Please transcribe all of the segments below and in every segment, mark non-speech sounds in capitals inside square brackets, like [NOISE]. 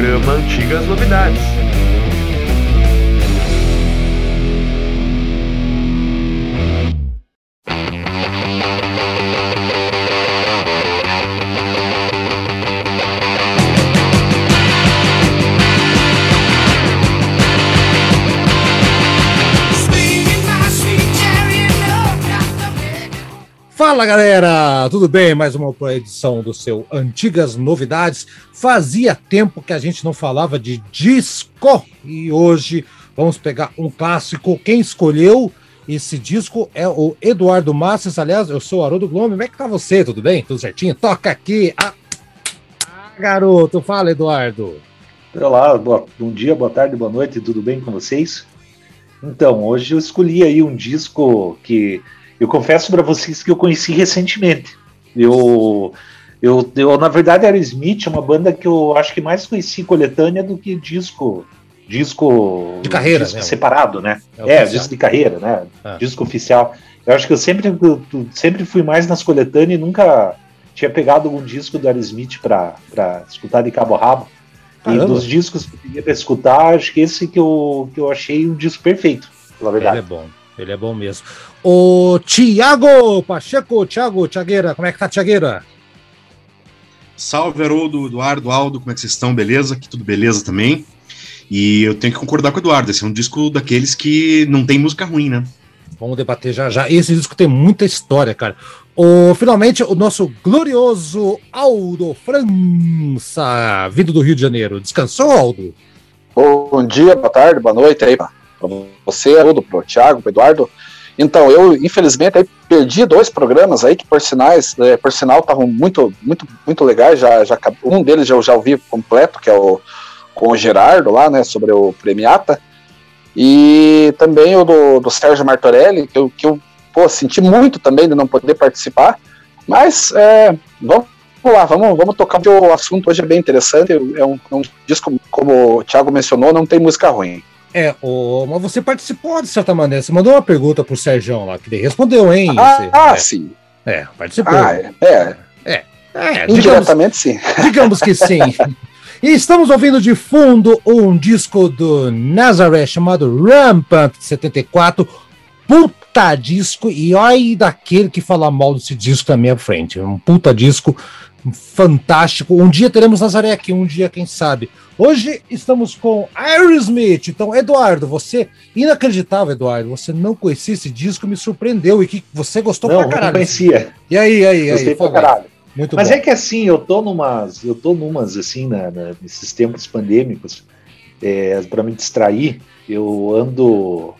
programa Antigas Novidades. Fala galera, tudo bem? Mais uma edição do seu Antigas Novidades. Fazia tempo que a gente não falava de disco e hoje vamos pegar um clássico. Quem escolheu esse disco é o Eduardo Massas. Aliás, eu sou o Haroldo Globo. Como é que tá você? Tudo bem? Tudo certinho? Toca aqui. Ah, garoto, fala Eduardo. Olá, bom dia, boa tarde, boa noite, tudo bem com vocês? Então, hoje eu escolhi aí um disco que eu confesso para vocês que eu conheci recentemente. Eu, eu, eu, na verdade, Aerosmith é uma banda que eu acho que mais conheci coletânea do que disco. Disco de carreira, disco né? separado, né? É, é disco de carreira, né? Ah. Disco oficial. Eu acho que eu sempre, eu sempre fui mais nas coletâneas e nunca tinha pegado algum disco do Aerosmith para escutar de cabo a rabo. Caramba. E dos discos que eu peguei para escutar, acho que esse que eu, que eu achei um disco perfeito, pela verdade. Ele é bom. Ele é bom mesmo. O Tiago Pacheco, Tiago, Tiagueira, como é que tá, Tiagueira? Salve, Haroldo, Eduardo, Aldo, como é que vocês estão? Beleza? Aqui tudo beleza também. E eu tenho que concordar com o Eduardo, esse é um disco daqueles que não tem música ruim, né? Vamos debater já já. Esse disco tem muita história, cara. O, finalmente, o nosso glorioso Aldo França, vindo do Rio de Janeiro. Descansou, Aldo? Bom dia, boa tarde, boa noite aí, para você, Haroldo, pro Thiago, pro Eduardo. Então, eu, infelizmente, aí, perdi dois programas aí que, por, sinais, é, por sinal, estavam muito, muito, muito legais. Já, já, um deles eu já ouvi completo, que é o com o Gerardo lá, né, sobre o Premiata. E também o do, do Sérgio Martorelli, que eu, que eu pô, senti muito também de não poder participar. Mas é, vamos lá, vamos, vamos tocar, porque o assunto hoje é bem interessante. É um, é um disco, como o Thiago mencionou, não tem música ruim. É, o, mas você participou de certa maneira. Você mandou uma pergunta pro Sérgio lá, que ele respondeu, hein? Ah, você, ah é, sim. É, participou. Ah, é. É, é, é Indiretamente, sim. [LAUGHS] Digamos que sim. E estamos ouvindo de fundo um disco do Nazareth chamado Rampant 74. Puta disco, e olha daquele que fala mal desse disco na minha frente. Um puta disco fantástico. Um dia teremos Nazaré aqui, um dia, quem sabe. Hoje estamos com Aerosmith. Então, Eduardo, você, inacreditável, Eduardo, você não conhecia esse disco, me surpreendeu e que você gostou não, pra caralho. Não, conhecia. E aí, aí, Gostei aí? Pra caralho. Muito Mas bom. é que assim, eu tô numas, eu tô numas assim, na, na, nesses tempos pandêmicos, é, para me distrair, eu ando,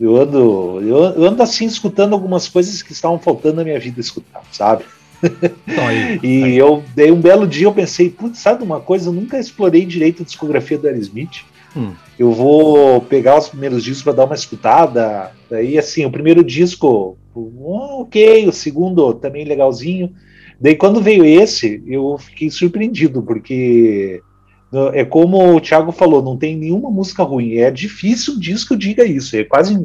eu ando, eu ando assim escutando algumas coisas que estavam faltando na minha vida escutar, sabe? Então, aí, [LAUGHS] e aí. eu dei um belo dia, eu pensei, putz, sabe uma coisa? Eu nunca explorei direito a discografia do Aerosmith. Hum. Eu vou pegar os primeiros discos para dar uma escutada. Daí, assim, o primeiro disco, ok, o segundo também legalzinho. Daí, quando veio esse, eu fiquei surpreendido, porque é como o Thiago falou, não tem nenhuma música ruim. É difícil um disco diga isso. É quase.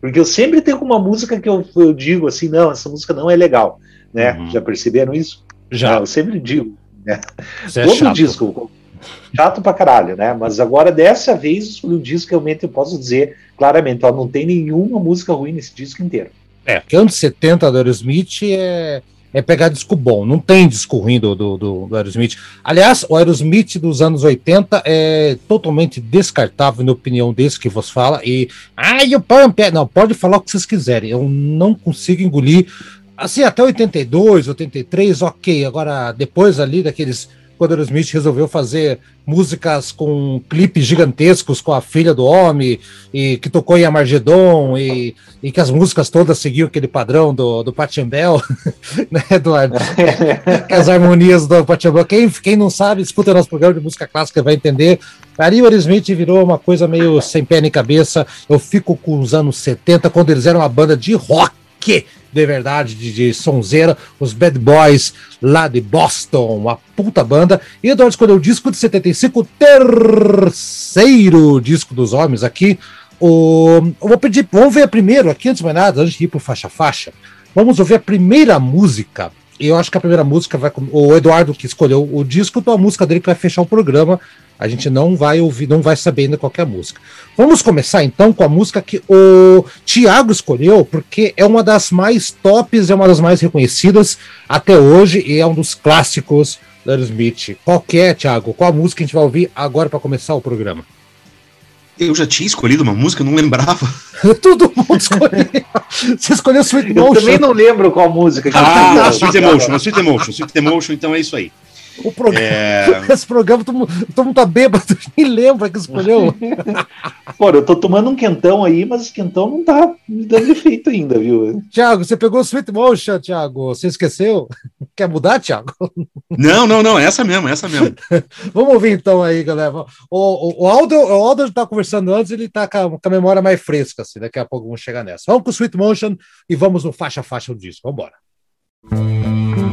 Porque eu sempre tenho uma música que eu, eu digo assim, não, essa música não é legal. Né? Uhum. Já perceberam isso? Já. Eu sempre digo. Né? É Todo chato. disco. Chato pra caralho, né? Mas agora, dessa vez, o disco realmente eu posso dizer claramente, ó, não tem nenhuma música ruim nesse disco inteiro. É, porque anos 70 do Aerosmith é, é pegar disco bom, não tem disco ruim do, do, do, do Aerosmith. Aliás, o Aerosmith dos anos 80 é totalmente descartável, na opinião desse que vos fala. E. Ai, o Pump! é-" Não, pode falar o que vocês quiserem. Eu não consigo engolir assim, até 82, 83, ok. Agora, depois ali daqueles. Quando o Smith resolveu fazer músicas com clipes gigantescos com a filha do homem, e que tocou em Amargedon, e, e que as músicas todas seguiam aquele padrão do, do Bell, [LAUGHS] né, Eduardo? [LAUGHS] as harmonias do Bell. Quem, quem não sabe, escuta nosso programa de música clássica vai entender. Ali o Smith virou uma coisa meio sem pé nem cabeça. Eu fico com os anos 70, quando eles eram uma banda de rock de verdade, de, de sonzeira, os Bad Boys lá de Boston, uma puta banda. E Eduardo escolheu o disco de 75, o terceiro disco dos homens aqui. O, eu vou pedir, vamos ver primeiro aqui, antes de mais nada, antes de ir pro faixa faixa, vamos ouvir a primeira música. Eu acho que a primeira música vai. O Eduardo que escolheu o disco, então a música dele que vai fechar o programa. A gente não vai ouvir, não vai saber ainda qualquer música. Vamos começar então com a música que o Thiago escolheu, porque é uma das mais tops, é uma das mais reconhecidas até hoje e é um dos clássicos do Aerosmith. Qual que é, Thiago? Qual a música que a gente vai ouvir agora para começar o programa? Eu já tinha escolhido uma música, não lembrava. [LAUGHS] Todo mundo escolheu. Você escolheu Sweet Motion. Eu também não lembro qual música. Que ah, Sweet Emotion, Sweet Emotion, Sweet Emotion, então é isso aí. O programa, é... [LAUGHS] Esse programa, todo mundo, todo mundo tá bêbado, [LAUGHS] nem lembra que escolheu. [LAUGHS] Pô, eu tô tomando um quentão aí, mas o quentão não tá me dando efeito ainda, viu? Tiago, você pegou o Sweet Motion, Tiago. Você esqueceu? Quer mudar, Tiago? Não, não, não, essa mesmo, essa mesmo. Vamos ouvir então aí, galera. O, o, o, Aldo, o Aldo tá conversando antes, ele tá com a, com a, memória mais fresca, assim, daqui a pouco vamos chegar nessa. Vamos com o Sweet Motion e vamos no faixa a faixa do disco. Vamos embora.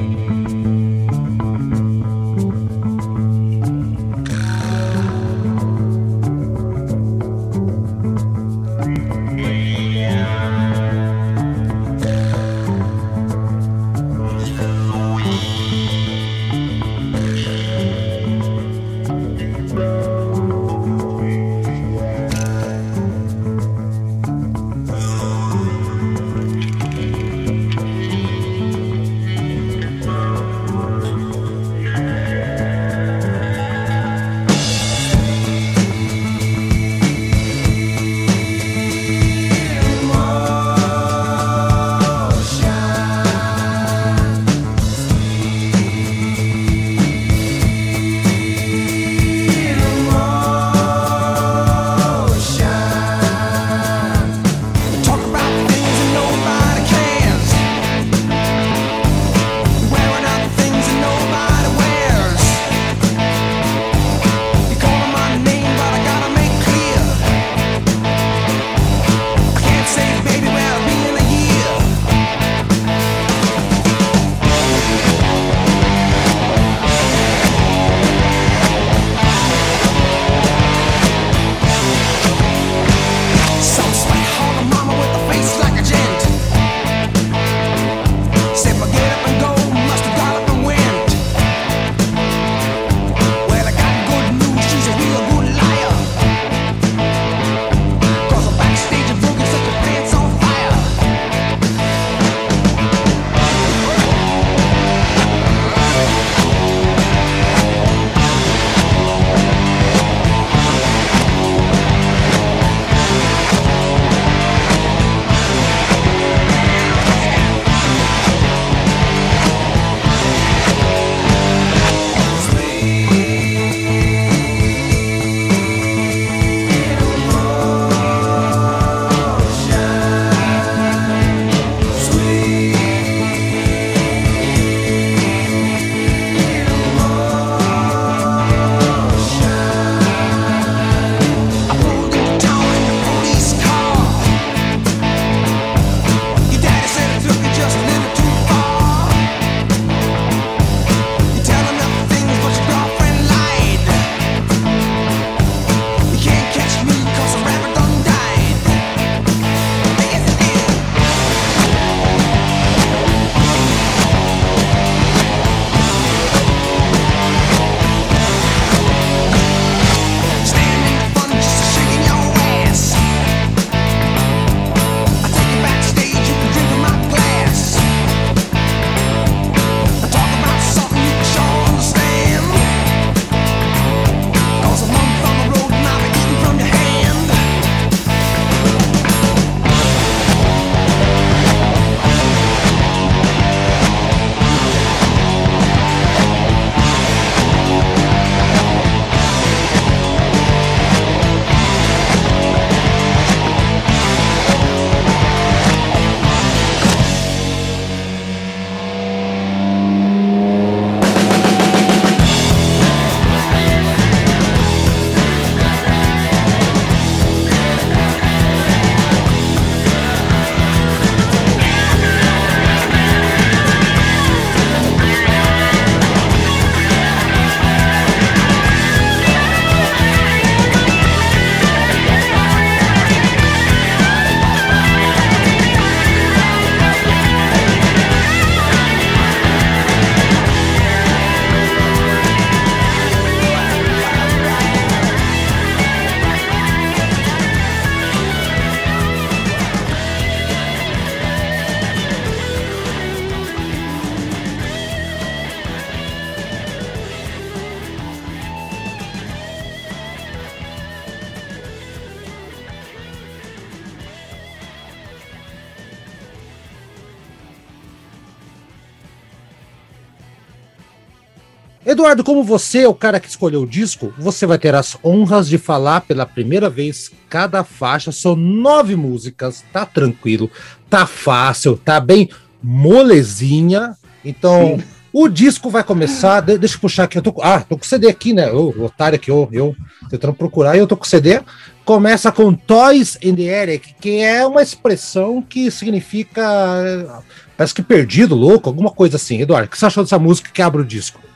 Eduardo, como você é o cara que escolheu o disco, você vai ter as honras de falar pela primeira vez cada faixa. São nove músicas, tá tranquilo, tá fácil, tá bem molezinha. Então, Sim. o disco vai começar. De, deixa eu puxar aqui. Eu tô, ah, tô com CD aqui, né? O otário aqui, eu, eu tentando procurar, e eu tô com CD. Começa com Toys the Eric, que é uma expressão que significa. Parece que perdido, louco, alguma coisa assim. Eduardo, o que você achou dessa música que abre o disco?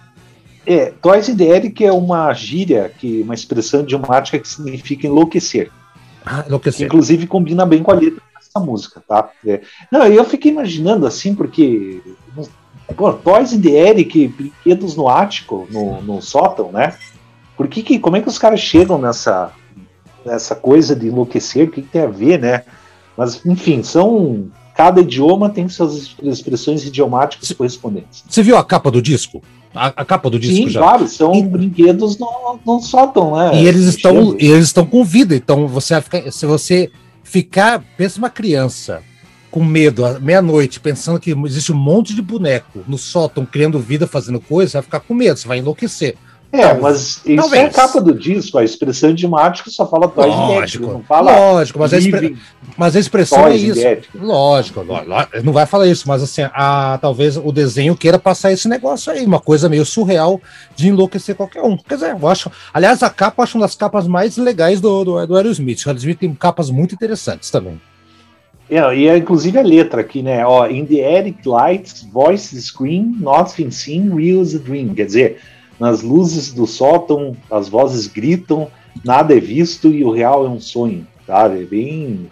É, Eric é uma gíria, que, uma expressão idiomática que significa enlouquecer. Ah, enlouquecer. inclusive combina bem com a letra dessa música, tá? É. Não, eu fiquei imaginando assim, porque. Pô, Toys in the Eric, brinquedos no ático, no, no sótão, né? Por que, que como é que os caras chegam nessa, nessa coisa de enlouquecer? O que, que tem a ver, né? Mas, enfim, são cada idioma tem suas expressões idiomáticas correspondentes. Você viu a capa do disco? A, a, capa do disco Sim, já. claro, são e, brinquedos no, no sótão, né? E eles estão, eles estão com vida, então você se você ficar, pensa uma criança com medo à meia-noite, pensando que existe um monte de boneco no sótão criando vida, fazendo coisa, você vai ficar com medo, você vai enlouquecer. É, mas isso Talvez. é a capa do disco, a expressão idiomática só fala toys lógico, não fala. Lógico, mas a, expre... mas a expressão é isso. Lógico, lógico, não vai falar isso, mas assim, a, talvez o desenho queira passar esse negócio aí, uma coisa meio surreal de enlouquecer qualquer um. Quer dizer, eu acho. Aliás, a capa eu acho uma das capas mais legais do, do, do Aerosmith. O Aerosmith tem capas muito interessantes também. É, e é inclusive a letra aqui, né? Ó, in the Eric lights, voice screen, nothing seen, real as a dream. Quer dizer, nas luzes do sótão, as vozes gritam, nada é visto e o real é um sonho, sabe? É bem,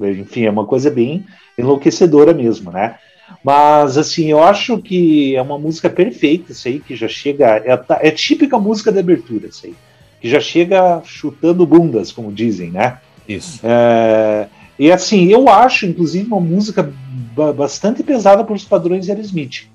enfim, é uma coisa bem enlouquecedora mesmo, né? Mas assim, eu acho que é uma música perfeita, isso aí, que já chega. É, é típica música de abertura, isso aí. Que já chega chutando bundas, como dizem, né? Isso. É, e assim, eu acho, inclusive, uma música bastante pesada para os padrões de Aerosmith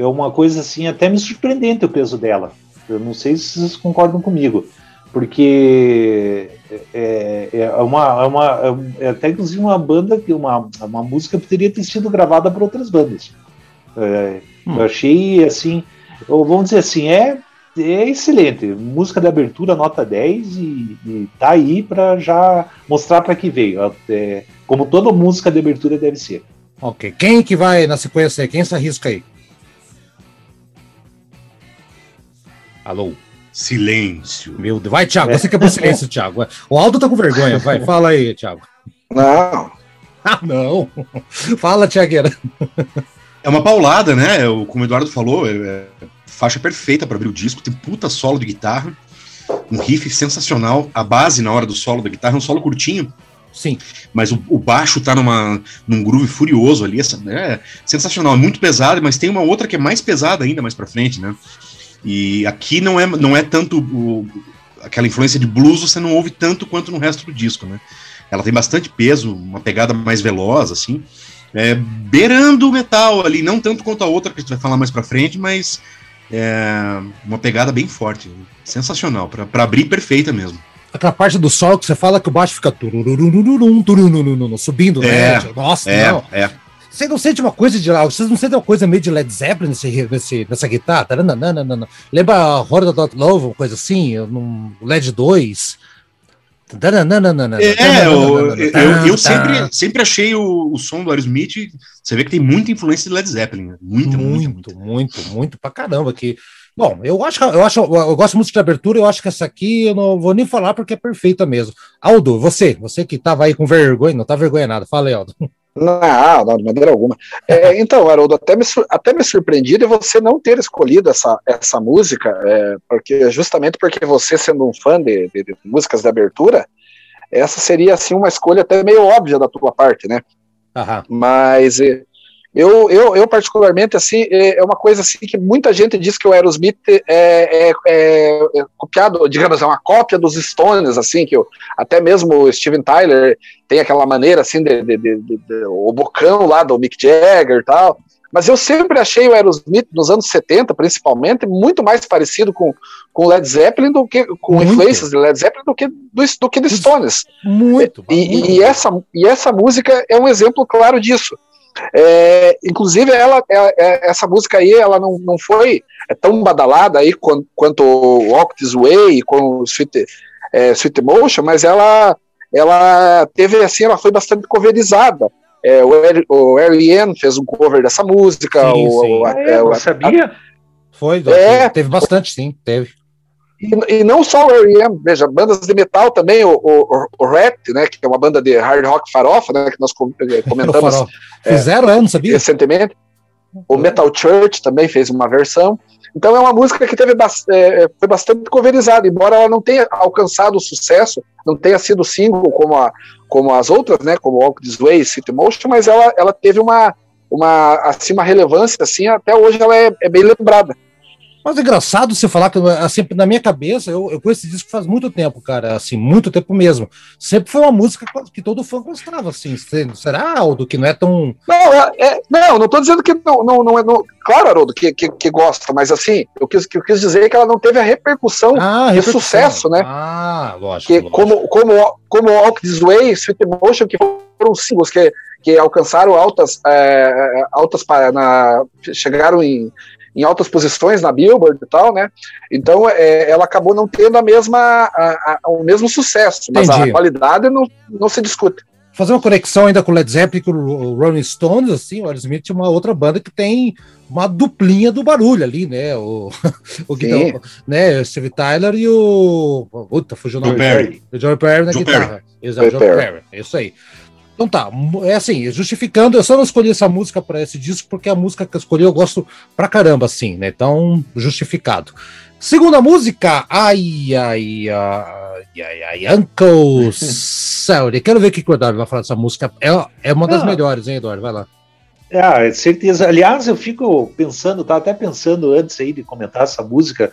é uma coisa assim até me surpreendente o peso dela. Eu não sei se vocês concordam comigo, porque é, é, é uma, é uma é até inclusive uma banda que uma, uma música poderia ter sido gravada por outras bandas. É, hum. Eu achei assim, vamos dizer assim, é, é excelente. Música de abertura, nota 10, e, e tá aí para já mostrar para que veio. É, como toda música de abertura deve ser. Ok. Quem que vai na sequência? Quem se arrisca aí? Alô? Silêncio. Meu Deus. Vai, Thiago. Você quer pro silêncio, Thiago. O Aldo tá com vergonha. Vai, [LAUGHS] fala aí, Thiago. Não. Ah, não. Fala, Thiagueira. É uma paulada, né? Como o Eduardo falou, é, é faixa perfeita para abrir o disco. Tem puta solo de guitarra. Um riff sensacional. A base na hora do solo da guitarra é um solo curtinho. Sim. Mas o, o, baixo tá numa, num groove furioso ali. Essa, é sensacional. É muito pesado, mas tem uma outra que é mais pesada ainda mais pra frente, né? E aqui não é, não é tanto o, aquela influência de blues, você não ouve tanto quanto no resto do disco, né? Ela tem bastante peso, uma pegada mais veloz, assim, é, beirando o metal ali, não tanto quanto a outra que a gente vai falar mais pra frente, mas é uma pegada bem forte, sensacional, para abrir perfeita mesmo. Aquela parte do sol que você fala que o baixo fica subindo, né? É, Nossa, é, não. É. Você não sente uma coisa de lá, vocês não sentem uma coisa meio de Led Zeppelin nesse, nesse, nessa guitarra? Não, não, não, não. Lembra a Horror da Love, uma coisa assim? No LED 2? É, eu, eu, eu sempre, sempre achei o, o som do Aerosmith. Você vê que tem muita influência de Led Zeppelin. Muito, muito, muito, muito, muito pra caramba. Que, bom, eu acho, eu acho, eu gosto muito de abertura. Eu acho que essa aqui eu não vou nem falar porque é perfeita mesmo. Aldo, você, você que tava aí com vergonha, não tá vergonha nada. Fala aí, Aldo. Não, não, de maneira alguma. É, então, Haroldo, até me, até me surpreendi de você não ter escolhido essa, essa música, é, porque justamente porque você, sendo um fã de, de, de, músicas de abertura, essa seria assim uma escolha até meio óbvia da tua parte, né? Aham. Mas é, eu, eu, eu, particularmente, assim, é, é uma coisa assim que muita gente diz que o Aerosmith é, é, é, é copiado, digamos, é uma cópia dos Stones, assim, que eu, até mesmo o Steven Tyler tem aquela maneira, assim, de, de, de, de, o bocão lá do Mick Jagger e tal, mas eu sempre achei o Aerosmith, nos anos 70, principalmente, muito mais parecido com, com Led Zeppelin do que com muito. influências de Led Zeppelin do que do, do que de Stones. Muito. E, muito. E, essa, e essa música é um exemplo claro disso. É, inclusive, ela, é, é, essa música aí, ela não, não foi tão badalada aí quanto, quanto Walk This Way, com o Sweet, é, Sweet Motion, mas ela, ela teve assim, ela foi bastante coverizada. É, o R.E.M. fez um cover dessa música. Sim, o, sim. O, é, eu sabia? A, foi, é, teve bastante, sim, teve. E, e, não só o R.E.M., veja, bandas de metal também, o, o, o Rat, né, que é uma banda de hard rock farofa, né, que nós eh, [LAUGHS] comentamos é, Fizeram, não sabia? recentemente. O Metal Church também fez uma versão. Então é uma música que teve é, foi bastante coverizada, embora ela não tenha alcançado o sucesso, não tenha sido single como, a, como as outras, né, como Walk This Way, City Motion, mas ela, ela teve uma, uma, assim, uma relevância, assim, até hoje ela é, é bem lembrada. Mas é engraçado você falar que, assim, na minha cabeça, eu, eu conheço esse disco faz muito tempo, cara, assim, muito tempo mesmo. Sempre foi uma música que todo fã gostava, assim. Será, Aldo, que não é tão. Não, é, é, não, não tô dizendo que não, não, não é. Não, claro, Haroldo, que, que, que, gosta, mas assim, eu quis, que eu quis dizer é que ela não teve a repercussão ah, de sucesso, né? Ah, lógico. Que, lógico. Como, como, como Walk This Way, Sweet Emotion, que foram singles que, que alcançaram altas, é, altas na, chegaram em em altas posições na Billboard e tal, né? Então é, ela acabou não tendo a mesma, a, a, o mesmo sucesso, mas Entendi. a qualidade não, não se discute. Fazer uma conexão ainda com o Led Zeppelin, com o Rolling Stones, assim, o Aerosmith é uma outra banda que tem uma duplinha do barulho ali, né? O, [LAUGHS] o guitarra, né? Steve Tyler e o. Puta, fugiu o nome. Perry. O John Perry na John guitarra. Perry. Exato, John Perry. Perry. É isso aí. Então tá, é assim, justificando, eu só não escolhi essa música para esse disco porque a música que eu escolhi eu gosto pra caramba, assim, né? Então, justificado. Segunda música, ai, ai, ai, ai, ai, Uncle Sally. Quero ver o que o Eduardo vai falar dessa música. É, é uma das ah. melhores, hein, Eduardo? Vai lá. É, certeza. Aliás, eu fico pensando, tava até pensando antes aí de comentar essa música,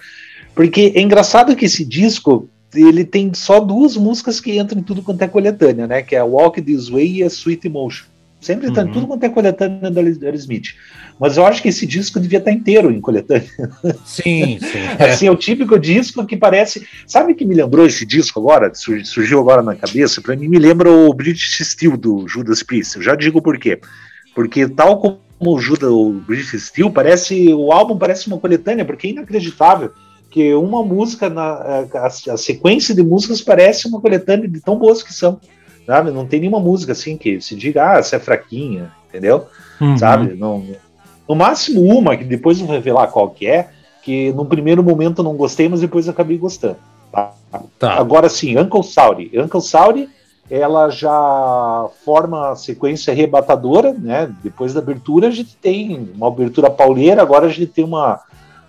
porque é engraçado que esse disco, ele tem só duas músicas que entram em tudo quanto é coletânea, né? Que é Walk This Way e a Sweet Emotion. Sempre está uhum. em tudo quanto é coletânea da Aerosmith. Mas eu acho que esse disco devia estar tá inteiro em coletânea. Sim, [LAUGHS] sim. É. Assim, é o típico disco que parece. Sabe que me lembrou esse disco agora? Surgiu agora na cabeça? Para mim, me lembra o British Steel do Judas Priest. Eu já digo por quê. Porque, tal como o Judas, o British Steel, parece. O álbum parece uma coletânea, porque é inacreditável que uma música, na, a, a, sequência de músicas parece uma coletânea de tão boas que são. Sabe? Não tem nenhuma música assim que se diga, ah, essa é fraquinha, entendeu? Uhum. Sabe? Não, no máximo uma, que depois vou revelar qual que é, que no primeiro momento não gostei, mas depois acabei gostando. Tá? Tá. Agora sim, Uncle Saudi. Uncle Saudi, ela já forma a sequência arrebatadora, né? Depois da abertura a gente tem uma abertura pauleira, agora a gente tem uma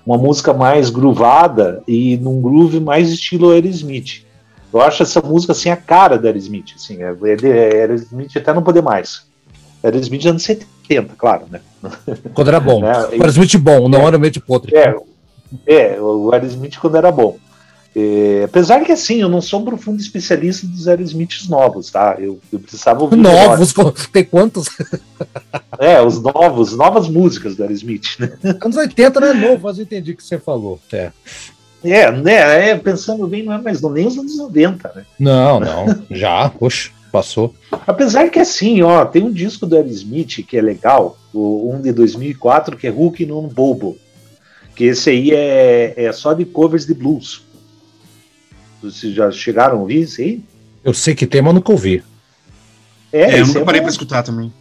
uma música mais groovada e num groove mais estilo Aerosmith. Eu acho essa música assim a cara da Aerosmith, assim, é, é, é Aerosmith até não poder mais. Aerosmith anos 70, claro, né? [LAUGHS] Quando era bom. É, Aerosmith bom, não é, Aerosmith podre. É, é, o Aerosmith quando era bom. É, apesar que assim, eu não sou um profundo especialista dos Aerosmiths novos, tá? Eu, eu precisava ouvir. Novos? Tem quantos? [LAUGHS] É, os novos, novas músicas do Aerosmith, né? [LAUGHS] Anos 80 não é novo, mas eu entendi o que você falou. É. É, né? É, pensando bem, não é mais não, nem os anos 90, né? Não, não. [LAUGHS] Já, poxa, passou. Apesar que assim, ó, tem um disco do Aerosmith que é legal, o, um de 2004, que é Hulk non Bobo. Que esse aí é, é só de covers de blues. Vocês já chegaram a ouvir isso aí? Eu sei que tem, mas nunca ouvi. É, é eu nunca é parei para escutar também.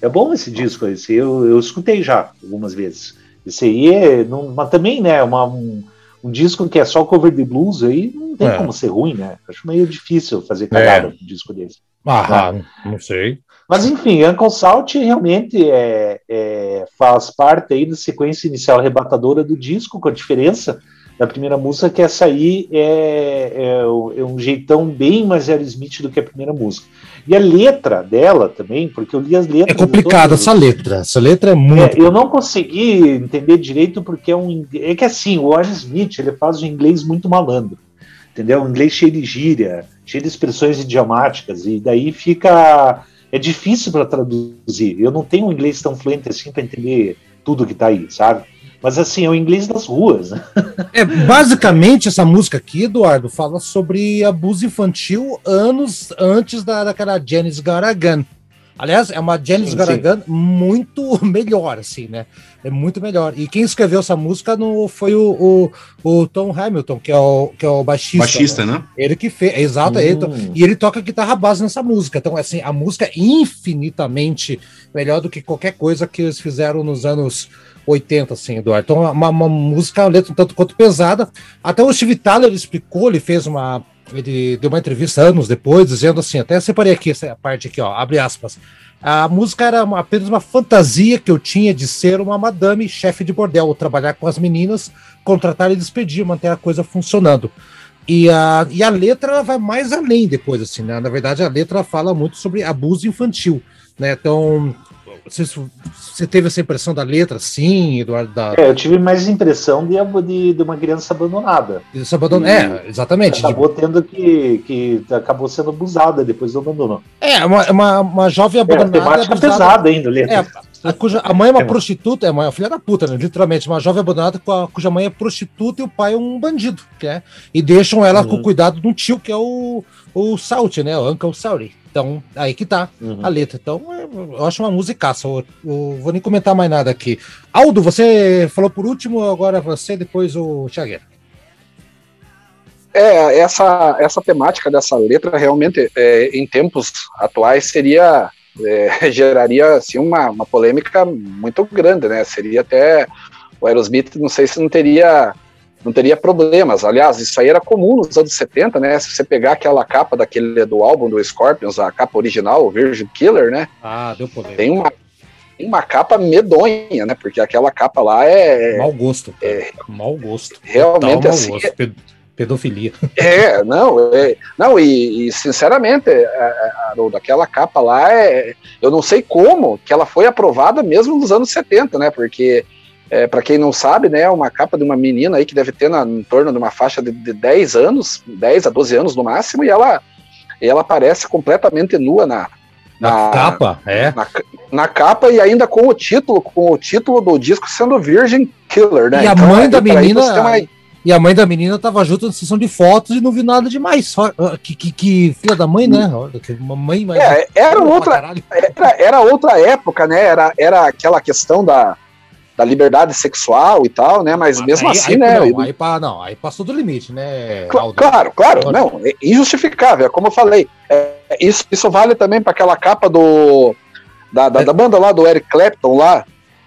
É bom esse disco, esse eu, eu escutei já algumas vezes. Esse aí é. Não, mas também, né? Uma, um, um disco que é só cover de blues aí não tem é. como ser ruim, né? Acho meio difícil fazer cagada é. um disco desse. Ah, né? não sei. Mas enfim, Uncle Salt realmente é, é, faz parte aí da sequência inicial arrebatadora do disco, com a diferença da primeira música, que essa aí é, é, é, um jeitão bem mais Aerosmith do que a primeira música. E a letra dela também, porque eu li as letras. É complicada essa letra. Essa letra é muito. É, eu não consegui entender direito porque é um. É que assim, o Aerosmith ele faz um inglês muito malandro. Entendeu? Um inglês cheio de gíria, cheio de expressões idiomáticas, e daí fica. É difícil para traduzir. Eu não tenho um inglês tão fluente assim para entender tudo que está aí, sabe? Mas assim, é o inglês das ruas. Né? É, basicamente, essa música aqui, Eduardo, fala sobre abuso infantil anos antes da, daquela Janice Garagan. Aliás, é uma Janis Sim, Garagan muito melhor, assim, né? É muito melhor. E quem escreveu essa música no, foi o, o, o Tom Hamilton, que é o, que é o baixista. Baixista, né? Ele que fez, exato, ele to- Hum. e ele toca guitarra base nessa música. Então, assim, a música é infinitamente melhor do que qualquer coisa que eles fizeram nos anos 80, assim, Eduardo. Então, uma, uma música, uma letra um tanto quanto pesada. Até o Steve Tyler explicou, ele fez uma. Ele deu uma entrevista anos depois, dizendo assim: até separei aqui essa parte aqui, ó, abre aspas. A música era uma- apenas uma fantasia que eu tinha de ser uma madame chefe de bordel, trabalhar com as meninas, contratar e despedir, manter a coisa funcionando. E a, e a letra vai mais além depois, assim, né? Na verdade, a letra fala muito sobre abuso infantil, né? Então, você, você teve essa impressão da letra, sim, Eduardo? Da, É, eu tive mais impressão de, de, de uma criança abandonada. É, exatamente. de- Acabou tendo que, que. Acabou sendo abusada depois do abandono. é, uma, uma, uma jovem É, abandonada. temática abusada- pesada ainda, letra. É, a, cuja, a mãe é uma É. prostituta, é uma filha da puta, né? Literalmente, uma jovem abandonada com a- cuja mãe é prostituta e o pai é um bandido, que é, e deixam ela com Uhum. o cuidado de um tio que é o, o Salt, né? O Uncle Salty. Então, aí que tá Uhum. a letra. Então, é, eu acho uma musicaça. Eu, eu vou nem comentar mais nada aqui. Aldo, você falou por último, agora você, depois o Thiagueira. É, essa, essa temática dessa letra realmente, é, em tempos atuais, seria é, [LAUGHS] geraria assim, uma, uma polêmica muito grande, né? Seria até o Aerosmith, não sei se não teria não teria problemas. Aliás, isso aí era comum nos anos 70, né? Se você pegar aquela capa daquele do álbum do Scorpions, a capa original, o Virgin Killer, né? Ah, deu polêmica. Tem uma tem uma capa medonha, né? Porque aquela capa lá é Mau gosto. cara. Mau gosto. realmente Total assim, gosto. Ped- Pedofilia. É, não, é, não e, e, sinceramente, é, é, Haroldo, aquela capa lá, é, eu não sei como que ela foi aprovada mesmo nos anos 70, né? Porque, é, para quem não sabe, né, é uma capa de uma menina aí que deve ter na, em torno de uma faixa de, de 10 anos, 10 a 12 anos no máximo, e ela, e ela aparece completamente nua na, Na capa, é. na, na capa e ainda com o título, com o título do disco sendo Virgin Killer, né? E a mãe aí, da menina- uma- E a mãe da menina tava junto na sessão de fotos e não viu nada demais. Só, ah, que, que, que filha da mãe, né? Que mãe, mas. É, era outra, era, era outra época, né? Era, era aquela questão da, da liberdade sexual e tal, né? Mas mesmo Aí- assim, aí, né? Não, aí, pa- não, aí passou do limite, né? Claro, claro, Claro. não, é injustificável, é como eu falei. É, isso, isso vale também para aquela capa do da, da, É. da banda lá do Eric Clapton lá.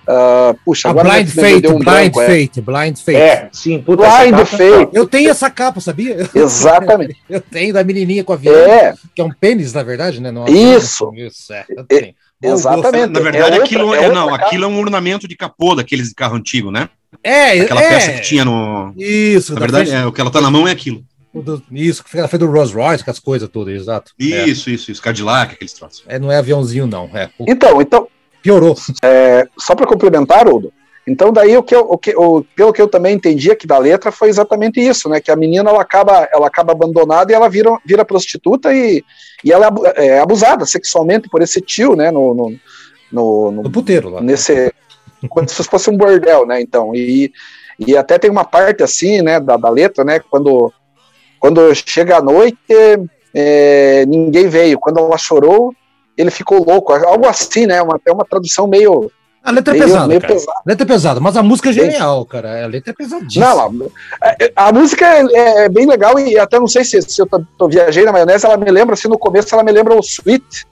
Ah, puxa, A agora Blind Fate, um Blind branco, é. Fate, Blind Fate. É, sim, puta, Blind capa- Fate. Eu tenho essa capa, sabia? [LAUGHS] Exatamente. Eu tenho da menininha com a avião, É, que é um pênis, na verdade, né? Não é Isso. Isso, é. eu tenho. Bom exatamente. Na verdade, É outra- aquilo, é é, outra não, aquilo é um ornamento de capô daqueles de carro antigo, né? É, Aquela é. peça que tinha no. Isso, Na da verdade, frente é, o que ela tá na mão é aquilo. do- isso, que ela fez do Rolls Royce, com as coisas todas, exato. É. Isso, isso, isso. Cadillac, aqueles troços. É, não é aviãozinho, não. É, Então, então, piorou. só para complementar, Udo, então daí o que, eu, o que o, pelo que eu também entendi aqui da letra foi exatamente isso, né? Que a menina ela acaba, ela acaba abandonada e ela vira, vira prostituta e, e ela é é abusada sexualmente por esse tio, né? No, no, no, no- No puteiro lá. nesse como se fosse um bordel, né? Então e, e até tem uma parte assim, né? Da, da letra, né? Quando quando chega a noite é, ninguém veio. Quando ela chorou ele ficou louco, algo assim, né? Uma, é uma tradução meio A letra é pesada, meio pesada. Letra é pesada, mas a música é genial, cara. A letra é pesadíssima. Não, a, a música é, é bem legal e até não sei se, se eu tô, tô viajei na maionese, ela me lembra, assim, no começo ela me lembra o Sweet,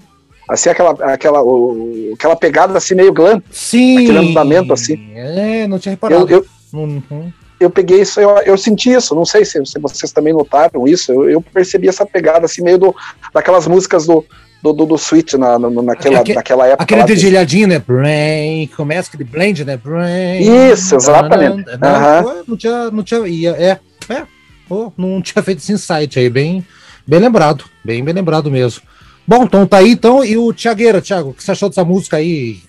assim, aquela, aquela, o- aquela pegada assim meio glam. Sim. aquele andamento assim. É, não tinha Eu, reparado. eu, Uhum. eu peguei isso, eu, eu senti isso, não sei se, se vocês também notaram isso, eu, eu percebi essa pegada assim, meio do, daquelas músicas do, do, do, do Sweet na, na, naquela, Aque- naquela época. Aquele dedilhadinho, né? Brain, começa aquele blend, né? Brain. Isso, exatamente. Não, pô, não tinha, não tinha, ia, é, é, pô, não [LAUGHS] tinha feito esse insight aí, bem, bem lembrado, bem, bem lembrado mesmo. Bom, então tá aí, então, e o Tiagueira, Thiago, o que você achou dessa música aí?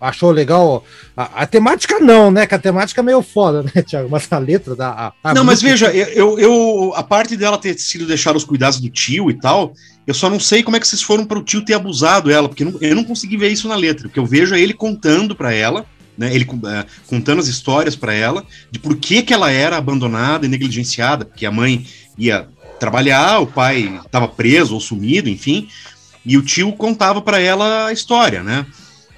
Achou legal? A, a temática não, né? Que a temática é meio foda, [LAUGHS] né, Thiago? Mas a letra da. a- a não, mas música- veja, eu, eu- a parte dela ter sido deixar os cuidados do tio e tal, eu só não sei como é que vocês foram para o tio ter abusado ela, porque eu não, consegui ver isso na letra, porque eu vejo ele contando para ela, né, ele eh, contando as histórias para ela de por que que ela era abandonada e negligenciada, porque a mãe ia trabalhar, o pai estava preso ou sumido, enfim. E o tio contava para ela a história, né?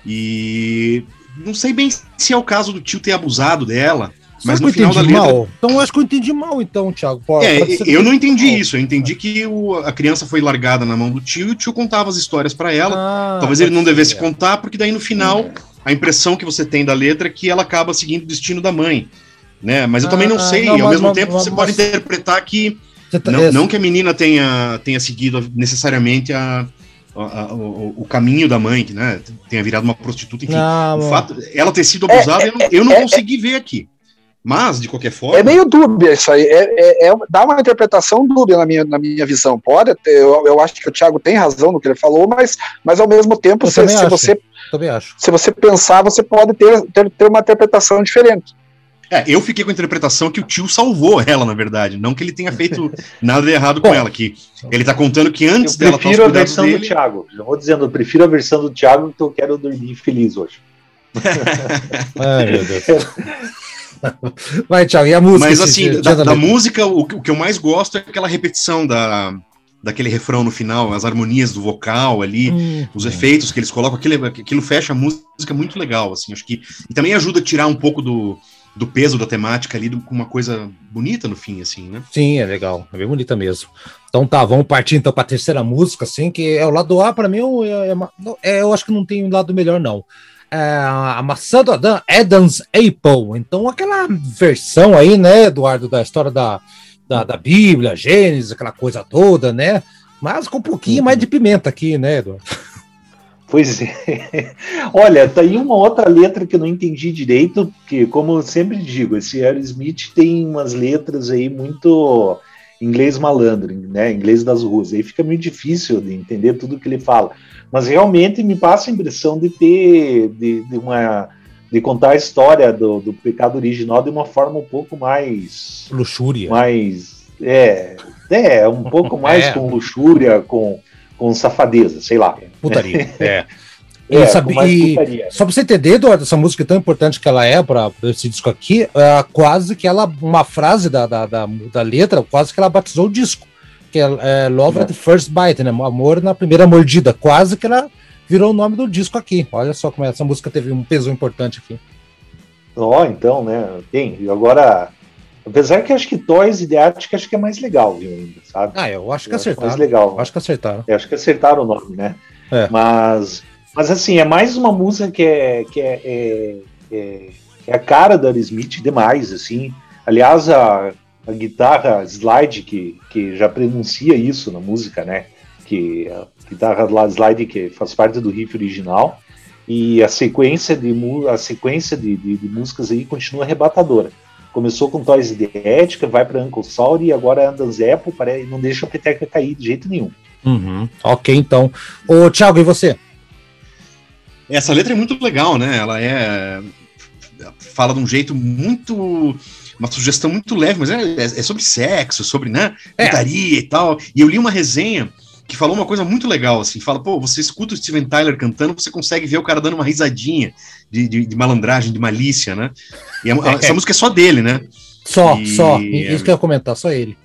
E não sei bem se é o caso do tio ter abusado dela, mas no final da letra. Mal? Então eu acho que eu entendi mal, então, Thiago. Pode, é, eu não entendi mal. isso. Eu entendi que o, a criança foi largada na mão do tio e o tio contava as histórias para ela. Ah, Talvez ele não devesse ser, contar, porque daí no final a impressão que você tem da letra é que ela acaba seguindo o destino da mãe. Né? Mas eu ah, também não sei. Não, ao mesmo mas, tempo, mas, você mas, pode interpretar que. Tá, não, não, que a menina tenha, tenha seguido necessariamente a, o, o, caminho da mãe, que né, tenha virado uma prostituta, enfim. Não, o fato, ela ter sido abusada, é, eu não, eu não é, é consegui ver aqui. Mas, de qualquer forma. É meio dúbia isso aí. É, é, é, dá uma interpretação dúbia na minha, na minha visão. Pode ter, eu, eu acho que o Thiago tem razão no que ele falou, mas, mas ao mesmo tempo, se, se você. Se você pensar, você pode ter, ter, ter uma interpretação diferente. É, eu fiquei com a interpretação que o tio salvou ela, na verdade. Não que ele tenha feito [LAUGHS] nada de errado com ela. Que ele tá contando que antes eu dela prefiro a versão dele... do Thiago. Já vou dizendo, eu prefiro a versão do Thiago que eu quero dormir feliz hoje. [LAUGHS] Ai, meu Deus. [LAUGHS] [LAUGHS] Vai, Thiago, e a música? Mas assim, da, da música, o, o, que eu mais gosto é aquela repetição da, daquele refrão no final, as harmonias do vocal ali, hum, os efeitos que eles colocam, aquilo, aquilo fecha a música muito legal, assim, acho que e também ajuda a tirar um pouco do, do peso da temática ali com uma coisa bonita no fim, assim, né? Sim, é legal, é bem bonita mesmo. Então tá, vamos partir então para a terceira música, assim, que é o lado A, para mim, é, é, é, eu acho que não tem um lado melhor, não. É a maçã do Adam, Adam's Apple. Então, aquela versão aí, né, Eduardo, da história da, da, da Bíblia, Gênesis, aquela coisa toda, né? Mas com um pouquinho mais de pimenta aqui, né, Eduardo? Pois é. [LAUGHS] Olha, tá aí uma outra letra que eu não entendi direito, porque, como eu sempre digo, esse Aerosmith tem umas letras aí muito inglês malandro, né? Inglês das ruas. Aí fica muito difícil de entender tudo que ele fala. Mas realmente me passa a impressão de ter de, de uma de contar a história do, do pecado original de uma forma um pouco mais luxúria. Mais é, é um pouco [LAUGHS] mais é. com luxúria, com com safadeza, sei lá. Putaria, [LAUGHS] é. É, sabe, e só pra você entender, Eduardo, essa música tão importante que ela é para esse disco aqui, é, quase que ela, uma frase da, da, da, da, letra, quase que ela batizou o disco, que é, é Love é. at First Bite, né? Amor na primeira mordida, quase que ela virou o nome do disco aqui. Olha só como essa música teve um peso importante aqui. Ó, oh, então, né? Tem. Agora, Apesar que acho que Toys e The Arctic acho que é mais legal, viu, ainda, sabe? Ah, eu acho que eu acertaram. mais legal. Eu acho que acertaram. Eu acho que acertaram o nome, né? É. Mas, mas assim, é mais uma música que é, que é, é, é, é a cara da Smith demais, assim. Aliás, a, a guitarra slide que, que já pronuncia isso na música, né? Que a guitarra slide que faz parte do riff original e a sequência de a sequência de, de, de músicas aí continua arrebatadora. Começou com Toys de Ética, vai para Uncle Sauri e agora anda Zepo, e não deixa a peteca cair de jeito nenhum. Uhum. Ok, então. Ô, Thiago, e você? Essa letra é muito legal, né? Ela é. Fala de um jeito muito. Uma sugestão muito leve, mas é, é, é sobre sexo, sobre, né? É. Putaria e tal. E eu li uma resenha que falou uma coisa muito legal, assim, fala, pô, você escuta o Steven Tyler cantando, você consegue ver o cara dando uma risadinha de, de, de malandragem, de malícia, né? E a, a, [LAUGHS] essa música é só dele, né? Só, e, só, isso que eu ia comentar, só ele.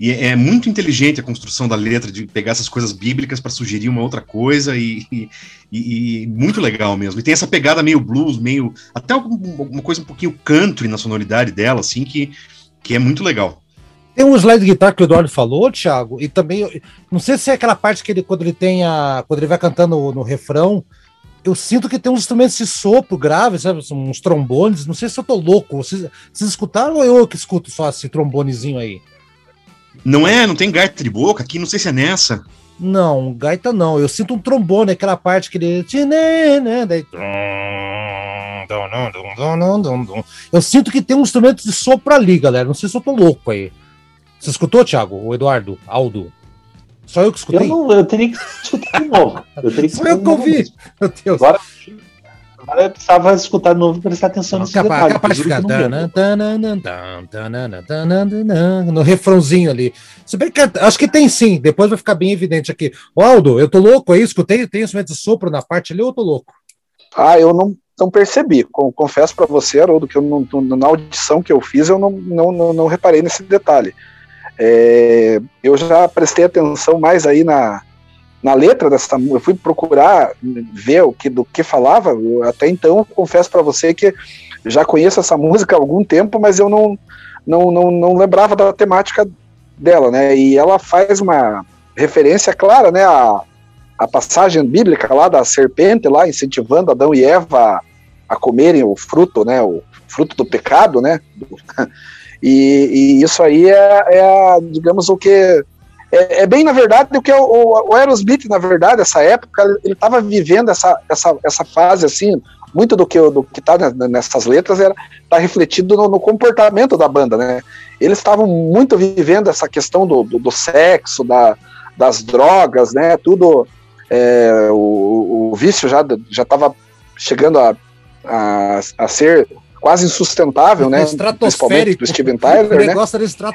E é, é, muito inteligente a construção da letra, de pegar essas coisas bíblicas para sugerir uma outra coisa, e, e, e, muito legal mesmo. E tem essa pegada meio blues, meio. até uma coisa um pouquinho country na sonoridade dela, assim, que, que é muito legal. Tem um slide de guitarra que o Eduardo falou, Thiago, e também, não sei se é aquela parte que ele, quando ele tem a, quando ele vai cantando no, no refrão, eu sinto que tem uns instrumentos de sopro grave, sabe, uns trombones, não sei se eu tô louco, vocês, vocês escutaram ou eu que escuto só esse trombonezinho aí? Não é, não tem gaita de boca aqui, não sei se é nessa. Não, gaita não, eu sinto um trombone, aquela parte que ele... Daí... Eu sinto que tem um instrumento de sopro ali, galera, não sei se eu tô louco aí. Você escutou, Thiago? O Eduardo? Aldo? Só eu que escutei? Eu, não, eu teria que escutar de novo. Eu teria que Só eu que ouvi. Meu Deus. Agora, agora eu precisava escutar de novo e prestar atenção nesse capaz, detalhe. Capaz de ficar. No refrãozinho ali. Se bem que acho que tem sim. Depois vai ficar bem evidente aqui. Aldo, eu tô louco aí? Escutei? Tem instrumento de sopro na parte ali ou eu tô louco? Ah, eu não, não percebi. Confesso para você, Haroldo, que eu não, na audição que eu fiz, eu não, não, não, não reparei nesse detalhe. É, eu já prestei atenção mais aí na, na letra dessa eu fui procurar ver o que do que falava. Eu, até então, confesso para você que já conheço essa [LAUGHS] música há algum tempo, mas eu não, não, não, não lembrava da temática dela, né? E ela faz uma referência clara, né, a, a passagem bíblica lá da serpente lá incentivando Adão e Eva a, a comerem o fruto, né, o fruto do pecado, né? [LAUGHS] E, e isso aí é, é, digamos, o que é, é, bem, na verdade, o que o, o Aerosmith, na verdade, essa época, ele estava vivendo essa, essa, essa fase, assim, muito do que do que está nessas letras era tá refletido no, no, comportamento da banda, né? Eles estavam muito vivendo essa questão do, do, do sexo, da, das drogas, né? Tudo, é, o, o, vício já já estava chegando a, a, a ser quase insustentável, né? Principalmente do Steven Tyler, [LAUGHS] né?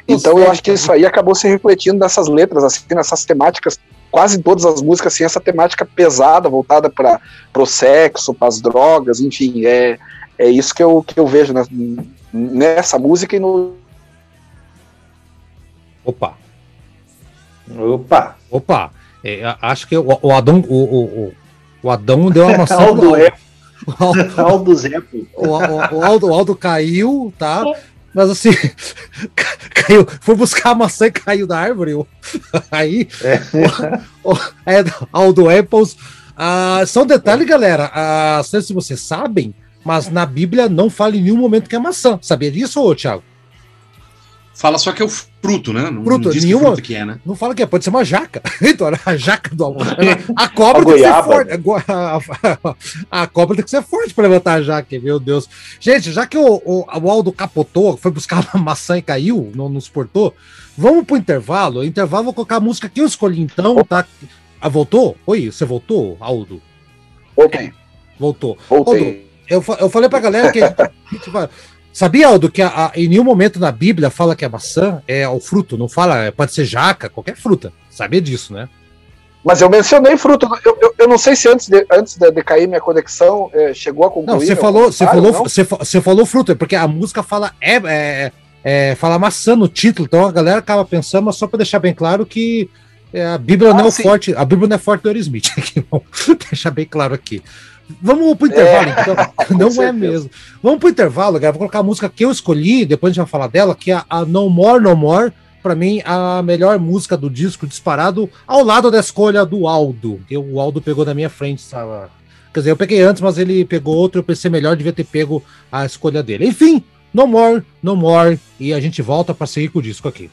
Então eu acho que isso aí acabou se refletindo nessas letras, assim, nessas temáticas, quase todas as músicas, assim, essa temática pesada, voltada para o sexo, para as drogas, enfim, é, é isso que eu, que eu vejo né, nessa música e no. Opa! Opa! Opa! É, acho que o, o Adão, o, o, o Adão deu uma [LAUGHS] maçã. O Aldo Zé, o, o, Aldo, o Aldo caiu, tá? Mas assim, [LAUGHS] caiu, foi buscar a maçã e caiu da árvore. [LAUGHS] Aí, é. o, o, é, Aldo Apples. Ah, só um detalhe, galera. Ah, não sei se vocês sabem, mas na Bíblia não fala em nenhum momento que é maçã. Sabia disso, ô, Thiago? Fala só que é o fruto, né? Não, fruto, não diz nenhuma, que fruto que é, né? Não fala que é, pode ser uma jaca. [LAUGHS] Então, a jaca do [LAUGHS] A cobra a tem goiaba. que ser forte. A, [LAUGHS] a, cobra tem que ser forte para levantar a jaca, meu Deus. Gente, já que o, o, o Aldo capotou, foi buscar uma maçã e caiu, não nos portou, vamos pro intervalo. O intervalo, vou colocar a música que eu escolhi então, tá? Ah, voltou? Oi, você voltou, Aldo? Voltei. Voltou. Voltei. Aldo, eu, eu falei pra galera que a gente vai Sabia, Aldo, que a, a, em nenhum momento na Bíblia fala que a maçã é o fruto, não fala, pode ser jaca, qualquer fruta. Sabia disso, né? Mas eu mencionei fruto. Eu, eu, eu não sei se antes de, antes de, de cair minha conexão é, chegou a concluir. Não, você falou, você falou, você, você falou fruto, é porque a música fala é, é, é, fala maçã no título, então a galera acaba pensando, mas só para deixar bem claro que é, a Bíblia ah, não é sim. forte, a Bíblia não é forte do Aerosmith, [LAUGHS] vamos deixar bem claro aqui. Vamos pro intervalo, é, então. [LAUGHS] Não é mesmo. Vamos pro intervalo, galera. Vou colocar a música que eu escolhi, depois a gente vai falar dela, que é a No More, No More. Pra mim, a melhor música do disco disparado, ao lado da escolha do Aldo. Que o Aldo pegou na minha frente, sabe? Quer dizer, eu peguei antes, mas ele pegou outro. Eu pensei melhor, devia ter pego a escolha dele. Enfim, No More, No More. E a gente volta para seguir com o disco aqui.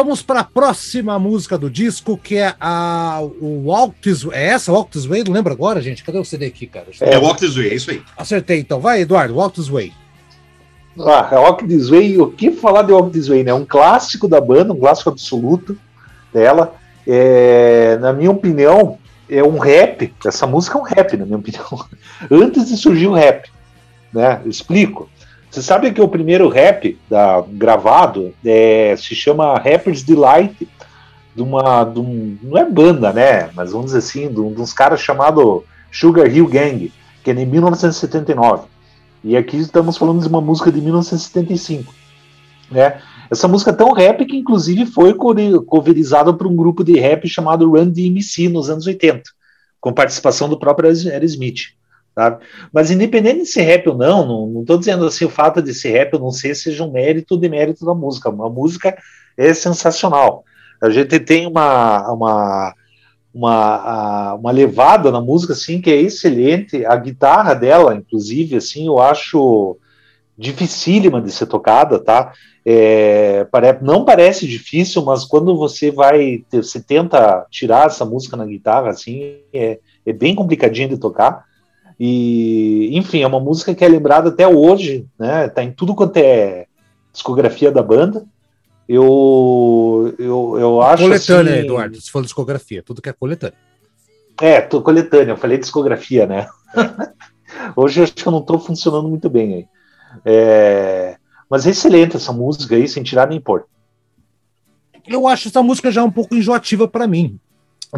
Vamos para a próxima música do disco, que é a o Walk This Way. É essa, Walk This Way? Não lembro agora, gente. Cadê o CD aqui, cara? É, é Walk This Way, é isso aí. Acertei, então. Vai, Eduardo, Walk This Way. Ah, Walk This Way, o que falar de Walk This Way, né? Um clássico da banda, um clássico absoluto dela. É, na minha opinião, é um rap. Essa música é um rap, na minha opinião. [LAUGHS] Antes de surgir o rap, né? Eu explico. Você sabe que o primeiro rap da, gravado é, se chama Rapper's Delight, de uma. De um, não é banda, né? Mas vamos dizer assim, de, um, de uns caras chamado Sugar Hill Gang, que é de 1979. E aqui estamos falando de uma música de 1975. Né? Essa música é tão rap que, inclusive, foi coverizada por um grupo de rap chamado Run DMC nos anos 80, com participação do próprio Aerosmith sabe? Mas independente de ser rap ou não, não estou dizendo assim o fato de ser rap ou não ser seja um mérito de mérito da música. A música é sensacional. A gente tem uma, uma, uma, uma levada na música assim que é excelente. A guitarra dela, inclusive, assim, eu acho dificílima de ser tocada, tá? É, não parece difícil, mas quando você vai, você tenta tirar essa música na guitarra, assim, é, é bem complicadinho de tocar. E, enfim, é uma música que é lembrada até hoje, né? Tá em tudo quanto é discografia da banda. Eu, eu, eu acho. Coletânea, assim... Eduardo, se for discografia, tudo que é coletânea. É, tô coletânea, eu falei discografia, né? [LAUGHS] hoje eu acho que eu não estou funcionando muito bem aí. É... Mas é excelente essa música aí, sem tirar nem pôr. Eu acho essa música já um pouco enjoativa para mim.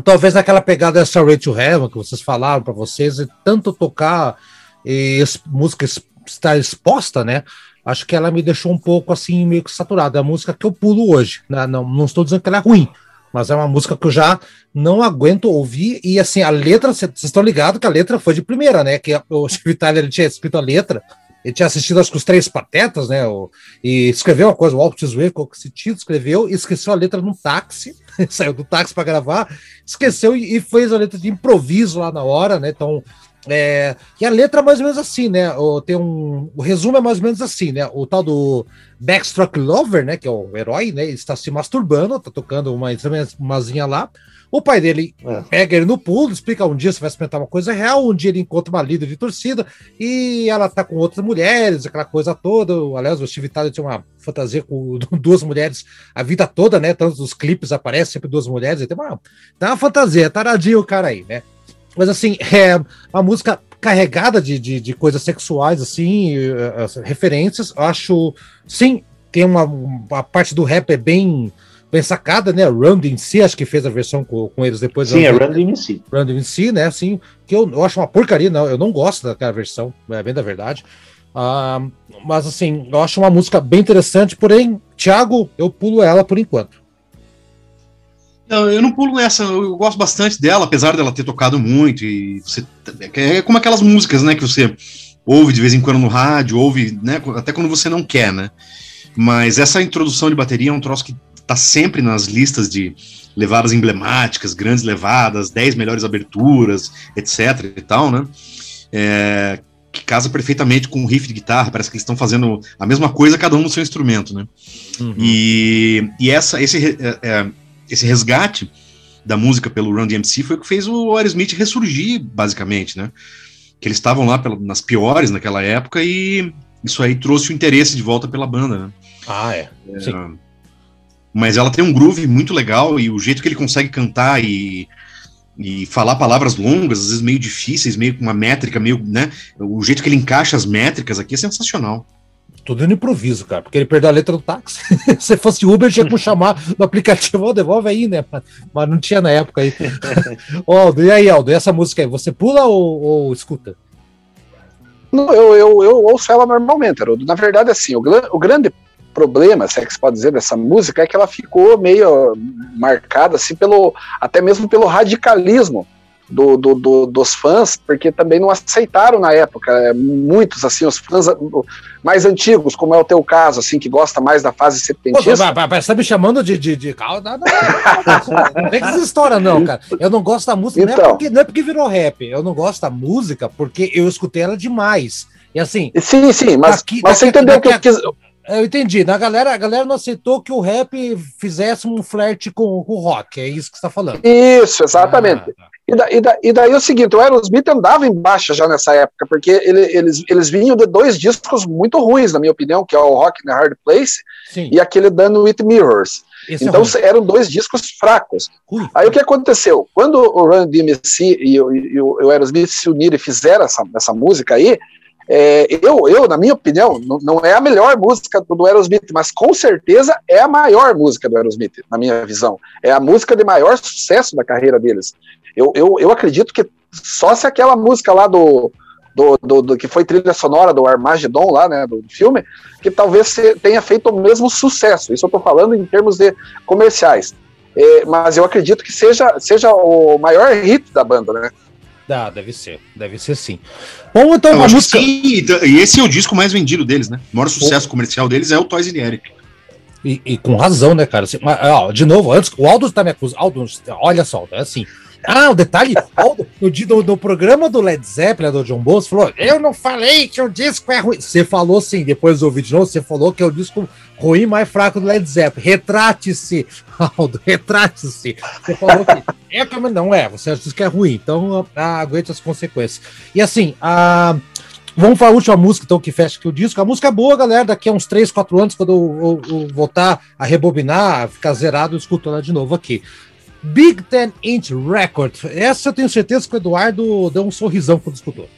Talvez naquela pegada Ray to Heaven que vocês falaram para vocês, e tanto tocar e música estar exposta, né? Acho que ela me deixou um pouco assim, meio que saturada. É a música que eu pulo hoje. Né? Não, não estou dizendo que ela é ruim, mas é uma música que eu já não aguento ouvir. E assim, a letra, vocês estão ligados que a letra foi de primeira, né? Que o Vitali tinha escrito a letra ele tinha assistido acho que os Três Patetas, né? O, e escreveu uma coisa, o Walt Disney, qual que esse escreveu, e esqueceu a letra num táxi, [LAUGHS] saiu do táxi para gravar, esqueceu e, fez a letra de improviso lá na hora, né? Então, é, e a letra é mais ou menos assim, né? O, tem um, o resumo é mais ou menos assim, né? O tal do Backstroke Lover, né? Que é o herói, né? Ele está se masturbando, tá tocando uma umazinha lá. O pai dele é. pega ele no pulo, explica um dia você vai experimentar uma coisa real, um dia ele encontra uma líder de torcida e ela tá com outras mulheres, aquela coisa toda. Aliás, o Steve Tyler tinha uma fantasia com [LAUGHS] duas mulheres a vida toda, né? Tanto os clipes aparecem sempre duas mulheres, tem uma, tem uma fantasia, taradinho o cara aí, né? Mas assim, [LAUGHS] é uma música carregada de, de, de coisas sexuais, assim, uh, referências. Acho, sim, tem uma, uma parte do rap é bem bem sacada, né? Run si, acho que fez a versão com, com eles depois. Sim, é Run si. Run si, né? Assim, que eu, eu acho uma porcaria, não. Eu não gosto daquela versão, é bem da verdade. Ah, mas assim, eu acho uma música bem interessante, porém, Thiago, eu pulo ela por enquanto. Não, eu não pulo nessa, eu gosto bastante dela, apesar dela ter tocado muito. E você, é como aquelas músicas, né, que você ouve de vez em quando no rádio, ouve, né, até quando você não quer, né? Mas essa introdução de bateria é um troço que tá sempre nas listas de levadas emblemáticas, grandes levadas, 10 melhores aberturas, etc e tal, né? É, que casa perfeitamente com o riff de guitarra, parece que eles estão fazendo a mesma coisa, cada um no seu instrumento, né? Uhum. E, e essa, esse, é, é, esse resgate da música pelo Run DMC foi o que fez o Aerosmith ressurgir, basicamente, né? Que eles estavam lá nas piores naquela época e isso aí trouxe o interesse de volta pela banda, né? Ah, é. é Sim. Mas ela tem um groove muito legal e o jeito que ele consegue cantar e, e falar palavras longas, às vezes meio difíceis, meio com uma métrica, meio, né? O jeito que ele encaixa as métricas aqui é sensacional. Tudo no improviso, cara, porque ele perdeu a letra do táxi. [LAUGHS] Se fosse Uber, tinha que chamar no aplicativo, oh, devolve aí, né? Mas não tinha na época aí. Aldo, e aí, Aldo, e essa música aí, você pula ou, ou escuta? Não, eu, eu, eu ouço ela normalmente, Haroldo. Na verdade, assim, o, o grande problema, se é que se pode dizer, dessa música é que ela ficou meio marcada, assim, pelo, até mesmo pelo radicalismo do, do, do, dos fãs, porque também não aceitaram na época. É, muitos, assim, os fãs mais antigos, como é o teu caso, assim, que gosta mais da fase setentista. Você tá me chamando de. de, de... Não, não, não, não tem essa história, não, cara. Eu não gosto da música, então, não, é então. porque, não é porque virou rap. Eu não gosto da música porque eu escutei ela demais. E assim. Sim, sim, mas, daqui, mas daqui, você entendeu o que eu quis. Eu entendi. Na galera, a galera não aceitou que o rap fizesse um flerte com, com o rock. É isso que você está falando. Isso, exatamente. Ah, tá. E, da, e, da, e, daí é o seguinte, o Aerosmith andava em baixa já nessa época, porque ele, eles, eles vinham de dois discos muito ruins, na minha opinião, que é o Rock in a Hard Place Sim. e aquele Done With Mirrors. Esse é então é eram dois discos fracos. Ui. Aí o que aconteceu? Quando o Run DMC e, o, e o Aerosmith se uniram e fizeram essa, essa música aí, é, eu, eu, na minha opinião, não, não, é a melhor música do, Aerosmith, mas com certeza é a maior música do Aerosmith, na minha visão. É a música de maior sucesso da carreira deles. Eu, eu, eu acredito que só se aquela música lá do, do, do, do, que foi trilha sonora do Armageddon lá, né, do filme, que talvez tenha feito o mesmo sucesso. Isso eu estou falando em termos de comerciais. É, mas eu acredito que seja, seja o maior hit da banda, né? Ah, deve ser, deve ser sim. Bom, então uma música. Sim, e esse é o disco mais vendido deles, né? O maior sucesso oh. comercial deles é o Toys and Eric. E, e, com razão, né, cara? Assim, mas, ó, de novo, antes, o Aldo tá me acusando. Aldo, olha só, é assim. Ah, o detalhe, no, no, no, programa do Led Zeppelin, do John Bosco, falou: Eu não falei que o disco é ruim. Você falou sim, depois do ouvi de novo, você falou que é o disco ruim mais fraco do Led Zeppelin. Retrate-se, Aldo, retrate-se. Você falou que é, não é, você acha que é ruim, então ah, aguente as consequências. E assim, a. Vamos para a última música, então, que fecha aqui o disco. A música é boa, galera. Daqui a uns 3, 4 anos, quando eu, eu, eu voltar a rebobinar, ficar zerado, eu escuto ela de novo aqui. Big Ten Inch Record. Essa eu tenho certeza que o Eduardo deu um sorrisão quando escutou.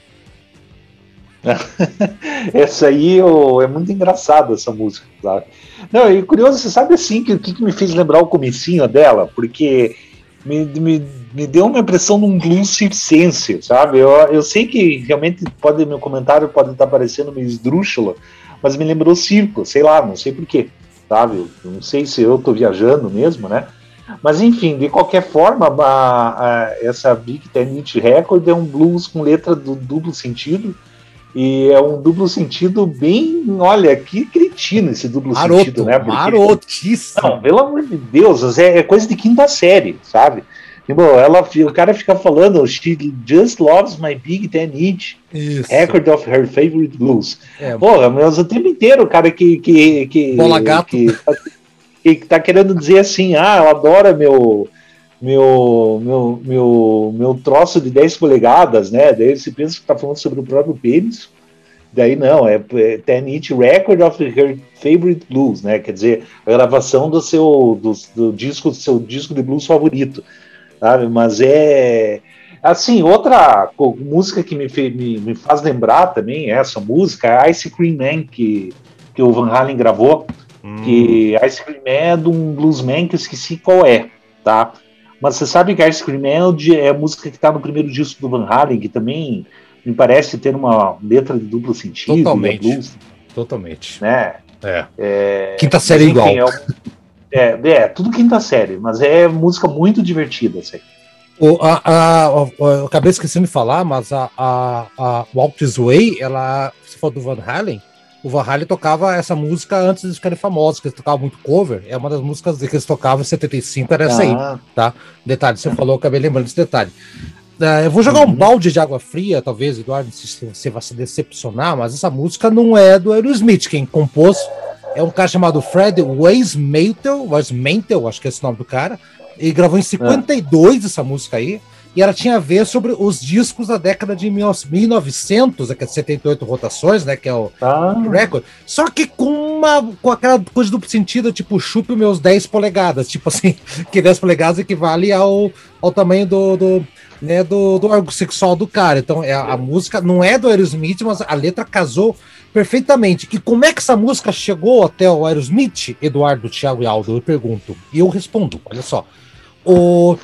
[LAUGHS] essa aí eu, é muito engraçada essa música, sabe? Não, e curioso, você sabe assim que o que, que, me fez lembrar o comecinho dela, porque me, me, me deu uma impressão de um blues circense, sabe? Eu, eu sei que realmente pode meu comentário pode estar parecendo meio esdrúxulo, mas me lembrou circo, sei lá, não sei porquê, sabe? não sei se eu tô viajando mesmo, né? Mas enfim, de qualquer forma, a, a, essa Big Ten Hit Record é um blues com letra do duplo sentido. E é um duplo sentido bem. Olha, que cretino esse duplo Maroto, sentido, né? Porque, marotíssimo. Não, pelo amor de Deus, é, é coisa de quinta série, sabe? E, bom, ela, o cara fica falando, she just loves my Big Ten Inch record of her favorite blues. É, Porra, mas o tempo inteiro o cara que. que, que Bola gato. Que, que tá querendo dizer assim, ah, ela adora meu meu meu meu, meu troço de 10 polegadas, né? Daí você pensa que tá falando sobre o próprio pênis. Daí não, é, é Ten Inch Record of Her Favorite Blues, né? Quer dizer, a gravação do seu do, do disco do seu disco de blues favorito, sabe? Mas é assim, outra música que me, me, me faz lembrar também essa música, é Ice Cream Man que que o Van Halen gravou Hum. Que Ice Cream é de um bluesman que eu esqueci qual é, tá? Mas você sabe que Ice Cream Man é a música que está no primeiro disco do Van Halen, que também me parece ter uma letra de duplo sentido. Totalmente. Blues, Totalmente. Né? É. é quinta série enfim, igual. É, é, é, tudo quinta série, mas é música muito divertida. Assim. O, a, a, a, eu acabei esquecendo de falar, mas a, a, a Walk This Way, ela, se for do Van Halen, o Van Halen tocava essa música antes de ficarem famosos, que eles tocavam muito cover. É uma das músicas que eles tocavam em 75, era essa ah. aí, tá? Detalhe, você falou, acabei lembrando desse detalhe. Uh, eu vou jogar uhum. um balde de água fria, talvez, Eduardo, se você vai se decepcionar, mas essa música não é do Aerosmith. Quem compôs é um cara chamado Fred Weismantel, Weismantel, acho que é esse o nome do cara, e gravou em 52 é. essa música aí e ela tinha a ver sobre os discos da década de 1900, que é 78 rotações, né, que é o ah. recorde, só que com uma com aquela coisa duplo sentido, tipo, chupe meus 10 polegadas, tipo assim, [LAUGHS] que 10 polegadas equivale ao, ao tamanho do, do né, do, do órgão sexual do cara. Então, é, a música não é do Aerosmith, mas a letra casou perfeitamente. E como é que essa música chegou até o Aerosmith, Eduardo, Thiago e Aldo? Eu pergunto. E eu respondo, olha só. O,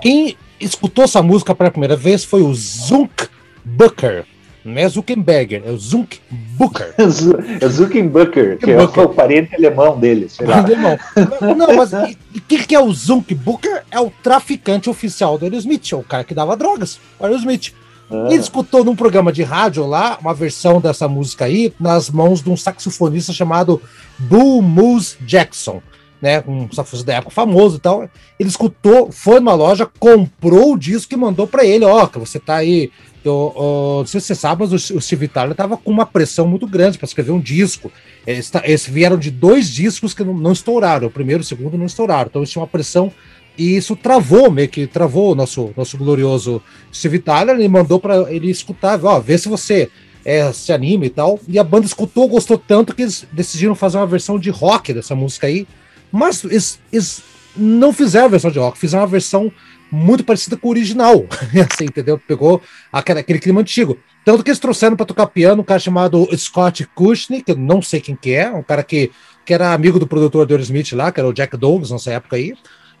quem escutou essa música pela primeira vez foi o Zunk Booker. Não é Zuckerberger, é o Zunk Booker. [LAUGHS] é Zuckerberger, que é o parente alemão dele, sei lá. Alemão. [LAUGHS] Não, mas o que, que é o Zunk Booker? É o traficante oficial do Aerosmith, é o cara que dava drogas, o Aerosmith. Ah. Ele escutou num programa de rádio lá uma versão dessa música aí nas mãos de um saxofonista chamado Bull Moose Jackson. Né? Um saxofonista da época famoso e tal. Ele escutou, foi numa loja, comprou o disco e mandou para ele: Ó, que você tá aí. Eu, eu, não sei se você sabe, mas o, o Steve Tyler tava com uma pressão muito grande para escrever um disco. Eles, eles, vieram de dois discos que não, não estouraram. O primeiro e o segundo não estouraram. Então eles tinham uma pressão e isso travou, meio que travou o nosso, nosso glorioso Steve Tyler. Ele mandou para ele escutar, ó, vê se você é, se anima e tal. E a banda escutou, gostou tanto que eles decidiram fazer uma versão de rock dessa música aí. Mas eles, eles não fizeram a versão de rock, fizeram uma versão muito parecida com o original. [LAUGHS] assim, entendeu? Pegou aquele, aquele clima antigo. Tanto que eles trouxeram para tocar piano um cara chamado Scott Kushner, que eu não sei quem que é, um cara que, que era amigo do produtor do Smith lá, que era o Jack Douglas nessa época aí.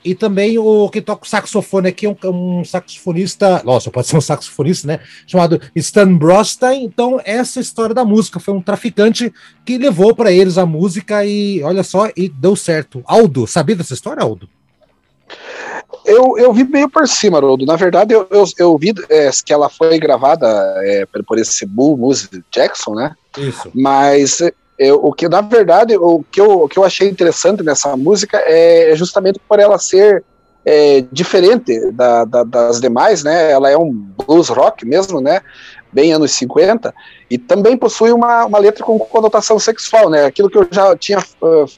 E também o que toca o saxofone aqui é um, um, saxofonista, nossa, pode ser um saxofonista, né? Chamado Stan Brostein. Então, essa história da música foi um traficante que levou para eles a música e olha só, e deu certo. Aldo, sabia dessa história, Aldo? Eu, eu vi meio por cima, Rodo. Na verdade, eu, eu, eu vi é, que ela foi gravada é, por esse Bull Music Jackson, né? Isso. Mas o que, na verdade, o que, eu, o que eu achei interessante nessa música é justamente por ela ser é, diferente da, da, das demais, né? Ela é um blues rock mesmo, né? Bem anos 50, e também possui uma, uma letra com conotação sexual, né? Aquilo que eu já tinha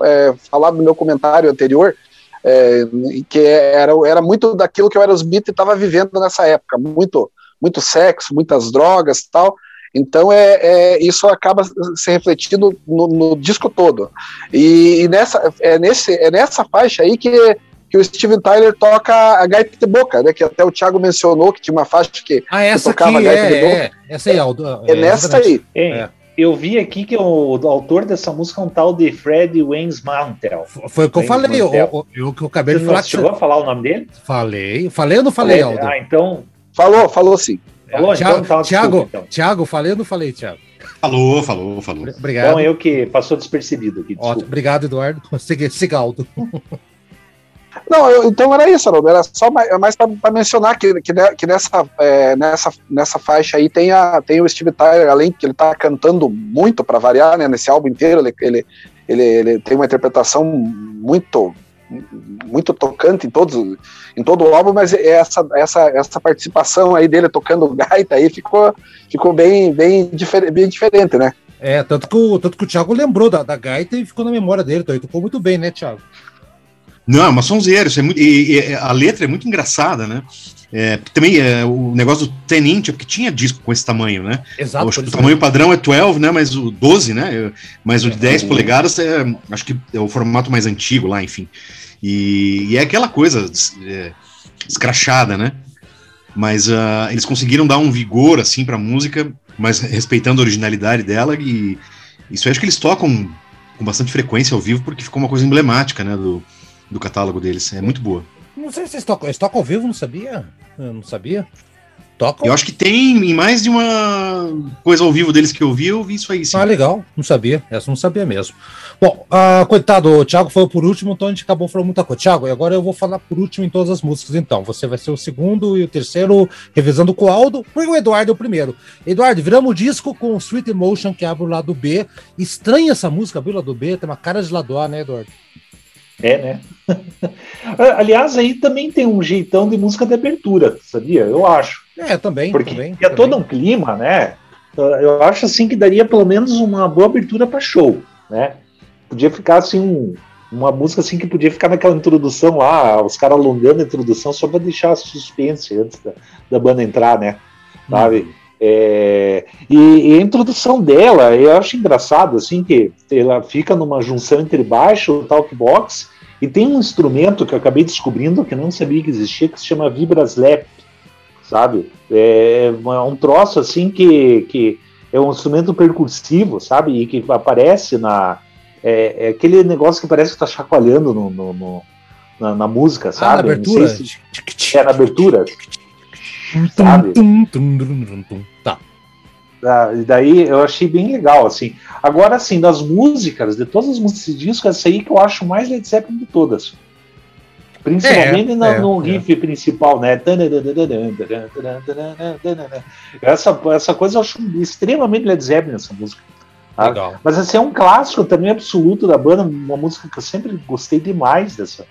é, falado no meu comentário anterior, é, que era, era muito daquilo que o Aerosmith estava vivendo nessa época, muito, muito sexo, muitas drogas tal, então é, é, isso acaba se refletindo no, no disco todo. E, e, nessa, é, nesse, é nessa faixa aí que, que o Steven Tyler toca a gaita de boca, né? Que até o Thiago mencionou que tinha uma faixa que, ah, essa que tocava aqui, a gaita é, de boca. É, essa aí, Aldo. É, é nessa aí. É. Eu vi aqui que o, o, autor dessa música é um tal de Fred Waynes Mantel. Foi o que eu falei, o, o, o, que eu acabei Você de falar. chegou a falar o nome dele? Falei. Falei ou não falei, Aldo? Ah, então. Falou, falou sim. Falou, Thiago, então, tá, Thiago, desculpa, então. Thiago, falei ou não falei, Thiago? Falou, falou, falou. Obrigado. Então eu que passou despercebido aqui. Ótimo. Obrigado, Eduardo. [LAUGHS] Siga, siga Aldo. Não, eu, então era isso, Haroldo. Era só mais, mais para mencionar que, que, que nessa, é, nessa, nessa faixa aí tem, a, tem o Steve Tyler, além que ele tá cantando muito para variar, né? Nesse álbum inteiro, ele, ele, ele, ele tem uma interpretação muito muito tocante em todos em todo o álbum, mas essa, essa, essa participação aí dele tocando [LAUGHS] gaita aí ficou, ficou bem, bem, difer bem diferente, né? É, tanto que o, tanto que o Thiago lembrou da, da gaita e ficou na memória dele, então ele tocou muito bem, né, Thiago? Não, é uma sonzeira, isso é muito, e, e, a letra é muito engraçada, né? É, também é, o negócio do 10 inch, porque tinha disco com esse tamanho, né? Exato. Acho que o tamanho padrão é 12, né? Mas o 12, né? Mas o de 10 polegadas é, acho que é o formato mais antigo lá, enfim. E, e é aquela coisa é, escrachada, né? Mas uh, eles conseguiram dar um vigor, assim, pra música, mas respeitando a originalidade dela e isso eu acho que eles tocam com bastante frequência ao vivo porque ficou uma coisa emblemática, né? Do, do catálogo deles. É muito boa. Não sei se eles tocam, eles tocam ao vivo, não sabia? Eu não sabia. Tocam? Eu acho que tem em mais de uma coisa ao vivo deles que eu vi, eu vi isso aí sim. Ah, legal. Não sabia. Essa não sabia mesmo. Bom, uh, coitado, o Thiago foi por último, então a gente acabou falando muita coisa. Thiago, agora eu vou falar por último em todas as músicas, então. Você vai ser o segundo e o terceiro, revisando com o Aldo, porque o Eduardo é o primeiro. Eduardo, viramos o disco com Sweet Emotion, que abre o lado B. Estranha essa música, abre o lado B, tem uma cara de lado A, né, Eduardo? É, né? [LAUGHS] Aliás, aí também tem um jeitão de música de abertura, sabia? Eu acho. É, também. Porque também, é todo um clima, né? Eu acho assim que daria pelo menos uma boa abertura para show, né? Podia ficar assim um, uma música assim que podia ficar naquela introdução lá, os caras alongando a introdução só para deixar suspense antes da, da, banda entrar, né? Sabe? Hum. É, e, e, a introdução dela, eu acho engraçado, assim, que ela fica numa junção entre baixo, talkbox, e tem um instrumento que eu acabei descobrindo que eu não sabia que existia, que se chama Vibraslap, sabe? É, é um troço, assim, que, que é um instrumento percursivo, sabe? E que aparece na... É, é aquele negócio que parece que tá chacoalhando no, no, no na, na, música, sabe? Ah, na abertura? Se... É, na abertura sabe? Tá. Ah, e daí eu achei bem legal, assim. Agora, assim, das músicas, de todas as músicas desse disco, essa aí que eu acho mais Led Zeppelin de todas. Principalmente é, no, é, no riff é. principal, né? Essa, essa coisa eu acho extremamente Led Zeppelin, essa música. Tá? Legal. Mas assim, é um clássico também absoluto da banda, uma música que eu sempre gostei demais dessa,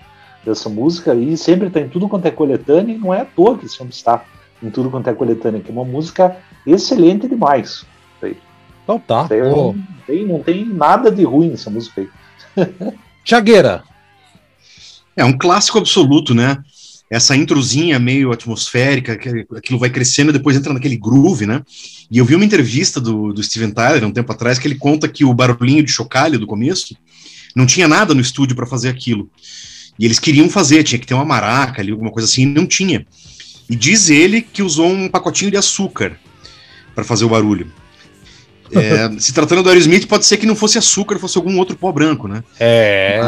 dessa música, e sempre está em tudo quanto é coletânea, e não é à toa que sempre está em tudo quanto é coletânea, que é uma música excelente demais. Então tá. Não, tem, não tem nada de ruim nessa música aí. [LAUGHS] Tiagueira. É um clássico absoluto, né? Essa introzinha meio atmosférica, que aquilo vai crescendo e depois entra naquele groove, né? E eu vi uma entrevista do, do Steven Tyler um tempo atrás que ele conta que o barulhinho de chocalho do começo não tinha nada no estúdio para fazer aquilo. E eles queriam fazer, tinha que ter uma maraca ali, alguma coisa assim, e não tinha. E diz ele que usou um pacotinho de açúcar para fazer o barulho. É, se tratando do Aerosmith, pode ser que não fosse açúcar, fosse algum outro pó branco, né? É.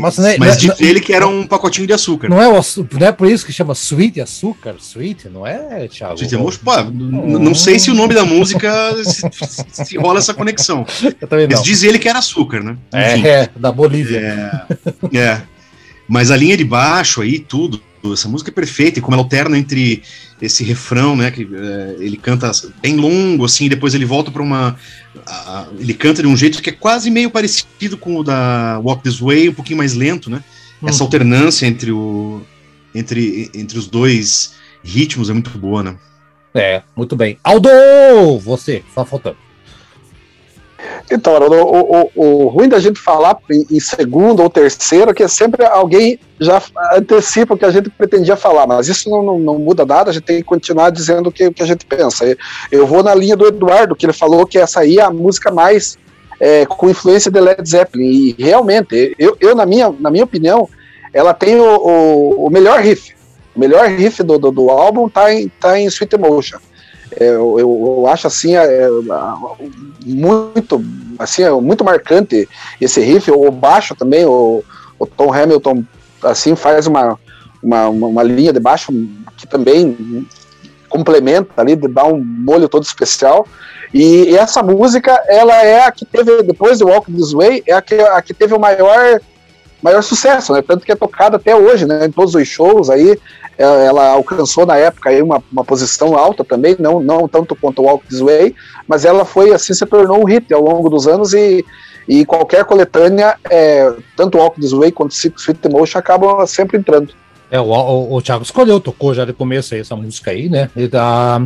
Mas, mas, é, mas diz ele que era um pacotinho de açúcar. Não é, o, não é por isso que chama Sweet açúcar? Sweet, não é, Thiago? Sweet pô, hum. não sei se o nome da música se, se rola essa conexão. [LAUGHS] Eu também não. Mas diz ele que era açúcar, né? É, é, da Bolívia. É, é. Mas a linha de baixo aí, tudo, essa música é perfeita, e como ela alterna entre esse refrão, né, que é, ele canta bem longo, assim, e depois ele volta para uma... A, ele canta de um jeito que é quase meio parecido com o da Walk This Way, um pouquinho mais lento, né? Hum. Essa alternância entre, o, entre, entre os dois ritmos é muito boa, né? É, muito bem. Aldo, você, só faltando. Então, o, o, o, ruim da gente falar em, segundo ou terceiro é que sempre alguém já antecipa o que a gente pretendia falar, mas isso não, não, não muda nada, a gente tem que continuar dizendo o que, o que a gente pensa. Eu vou na linha do Eduardo, que ele falou que essa aí é a música mais é, com influência de Led Zeppelin, e realmente, eu, eu na, minha, na minha opinião, ela tem o, o, o melhor riff. O melhor riff do, do, do álbum tá em, tá em Sweet Emotion. É, eu, eu, acho assim é, é, muito assim muito marcante esse riff. O baixo também o, o Tom Hamilton assim faz uma, uma, uma linha de baixo que também complementa ali dá um molho todo especial. E, e, essa música ela é a que teve depois do Walk This Way é a que, a que teve o maior maior sucesso, né? Tanto que é tocada até hoje, né? Em todos os shows aí, ela, ela alcançou na época aí uma, uma posição alta também, não, não tanto quanto Walk This Way, mas ela foi assim, se tornou um hit ao longo dos anos e, e qualquer coletânea, é, tanto Walk This Way quanto Sweet Emotion acabam sempre entrando. É, o, o, o Thiago escolheu, tocou já de começo aí essa música aí, né? E, da,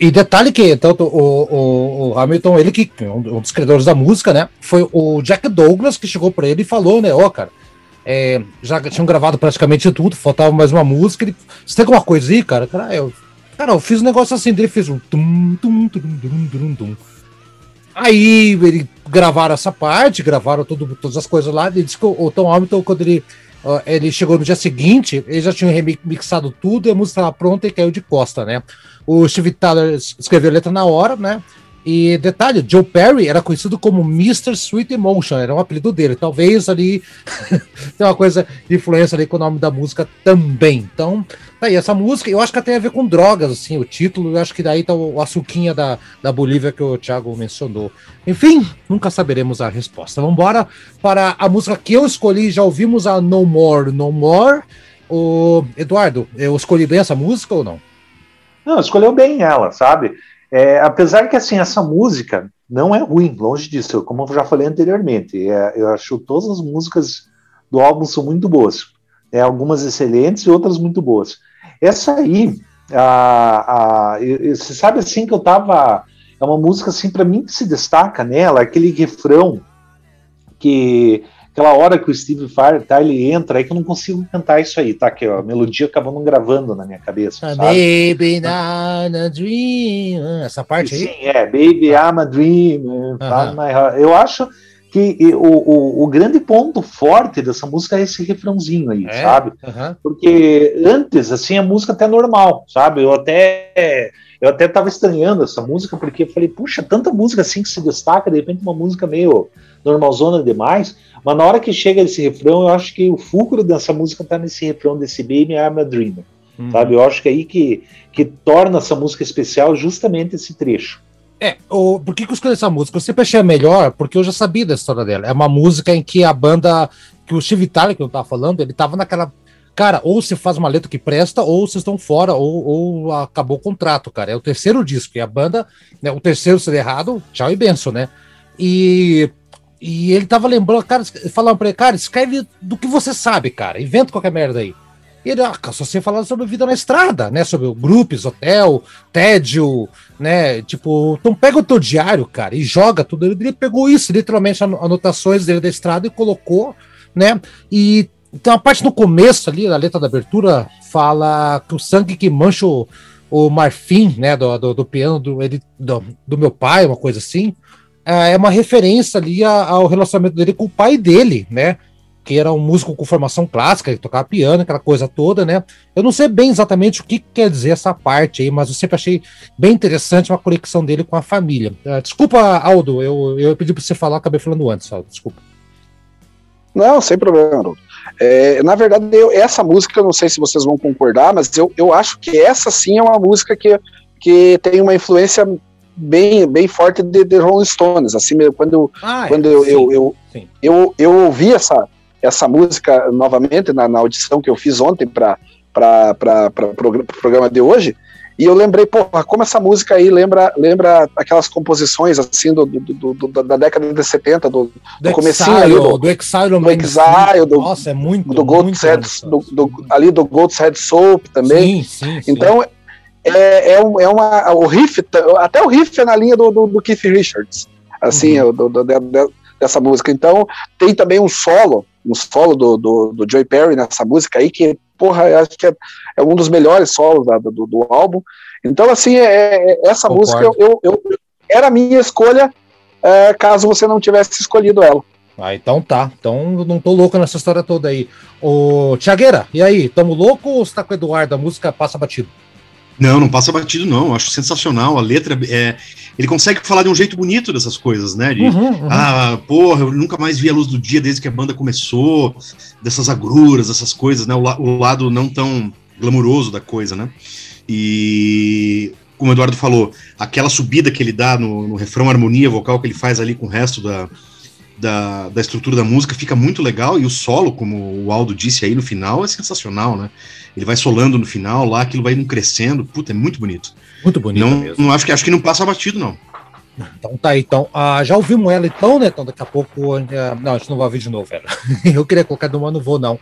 e detalhe que tanto o, o, o, Hamilton, ele que um dos criadores da música, né? Foi o Jack Douglas que chegou para ele e falou, né? Ó, oh, cara, é, já tinham gravado praticamente tudo, faltava mais uma música. Ele, Você tem alguma coisa aí, cara? Cara, eu, cara, eu fiz um negócio assim dele, fez um tum, tum, tum, tum, tum, tum. Aí ele gravaram essa parte, gravaram tudo, todas as coisas lá. Ele disse que o, Tom Hamilton, quando ele, ele chegou no dia seguinte, ele já tinha remixado tudo a música estava pronta e caiu de costa, né? O Steve Tyler escreveu a letra na hora, né? E detalhe, Joe Perry era conhecido como Mr. Sweet Emotion, era um apelido dele. Talvez ali [LAUGHS] tem uma coisa de influência ali com o nome da música também. Então, tá aí, essa música, eu acho que tem a ver com drogas, assim, o título, eu acho que daí tá o açuquinha da, da Bolívia que o Thiago mencionou. Enfim, nunca saberemos a resposta. Vamos embora para a música que eu escolhi, já ouvimos a No More, No More. O Eduardo, eu escolhi bem essa música ou não? Não, escolheu bem ela, sabe? É, apesar que assim essa música não é ruim, longe disso, como eu já falei anteriormente, é, eu acho todas as músicas do álbum são muito boas, é, algumas excelentes e outras muito boas. Essa aí, a, a, você sabe assim que eu tava, é uma música assim para mim que se destaca nela, aquele refrão que aquela hora que o Steve Tyler entra, aí que eu não consigo cantar isso aí, tá? Que ó, a melodia acabou não gravando na minha cabeça. Ah, baby, not a dream. Ah, essa parte aí? Sim, é. Baby, I'm a dream. -huh. Eu acho que o, o, o, grande ponto forte dessa música é esse refrãozinho aí, é? sabe? Porque antes, assim, a música até normal, sabe? Eu até eu até tava estranhando essa música, porque eu falei, puxa, tanta música assim que se destaca, de repente uma música meio normalzona demais. Mas na hora que chega esse refrão, eu acho que o fulcro dessa música tá nesse refrão desse Baby I'm a Dreamer. Hum. Sabe? Eu acho que é aí que, que torna essa música especial justamente esse trecho. É, o, por que, que eu escolhi essa música? Eu sempre achei a melhor, porque eu já sabia da história dela. É uma música em que a banda, que o Steve Tyler, que eu tava falando, ele tava naquela. Cara, ou você faz uma letra que presta, ou vocês estão fora, ou, ou, acabou o contrato, cara. É o terceiro disco, e a banda, né, o terceiro ser errado, tchau e benção, né? E, e ele tava lembrando, cara, falando pra ele, cara, escreve do que você sabe, cara, inventa qualquer merda aí. E ele, ah, só você falando sobre vida na estrada, né? Sobre grupos, hotel, tédio, né? Tipo, então pega o teu diário, cara, e joga tudo. Ele pegou isso, literalmente, anotações dele da estrada e colocou, né? E então a parte no começo ali, da letra da abertura, fala que o sangue que mancha o, o marfim, né? Do, do, do piano do, ele, do, do, meu pai, uma coisa assim. É, é uma referência ali ao relacionamento dele com o pai dele, né? que era um músico com formação clássica, que tocava piano, aquela coisa toda, né? Eu não sei bem exatamente o que quer dizer essa parte aí, mas eu sempre achei bem interessante uma conexão dele com a família. Uh, desculpa, Aldo, eu, eu pedi para você falar, acabei falando antes, Aldo, desculpa. Não, sem problema, Aldo. É, na verdade, eu, essa música, eu não sei se vocês vão concordar, mas eu, eu acho que essa sim é uma música que, que tem uma influência bem, bem forte de, de Rolling Stones. Assim, quando, ah, quando é, eu, eu, eu, eu, eu, ouvi essa, essa música novamente na, na audição que eu fiz ontem para o programa de hoje. E eu lembrei, porra, como essa música aí lembra, lembra aquelas composições assim do, do, do da década de 70, do, do, comecinho ali, do, do Exile, do, Exile do, Nossa, é muito, do Gold's Head, do, do, ali do Gold's Head Soap também. Sim, sim, então, sim. É, é, um, é uma, o riff, até o riff é na linha do, do, do Keith Richards, assim, uhum. do, do, do, dessa música. Então, tem também um solo, um solo do, do, do Joy Perry nessa música aí, que, porra, acho que é, é um dos melhores solos da, do, do álbum. Então, assim, é, é essa Concordo. música eu, eu, eu, era a minha escolha é, caso você não tivesse escolhido ela. Ah, então tá. Então não tô louco nessa história toda aí. Ô, Tiagueira, e aí? Tamo louco ou você tá com o Eduardo? A música passa batido? Não, não passa batido, não. Acho sensacional. A letra é. Ele consegue falar de um jeito bonito dessas coisas, né? De, uhum, uhum. ah, porra, eu nunca mais vi a luz do dia desde que a banda começou, dessas agruras, essas coisas, né? O, o lado não tão glamuroso da coisa, né? E como o Eduardo falou, aquela subida que ele dá no, no refrão, harmonia vocal que ele faz ali com o resto da, da, da estrutura da música fica muito legal, e o solo, como o Aldo disse aí no final, é sensacional, né? Ele vai solando no final lá, aquilo vai crescendo, puta, é muito bonito. Muito bonito não, mesmo. Não acho que, acho que não passa batido, não. Então tá aí, então. Ah, já ouvimos ela então, né? Então daqui a pouco. Uh, não, a gente não vai ouvir de novo, velho. [LAUGHS] Eu queria colocar de uma, não vou, não.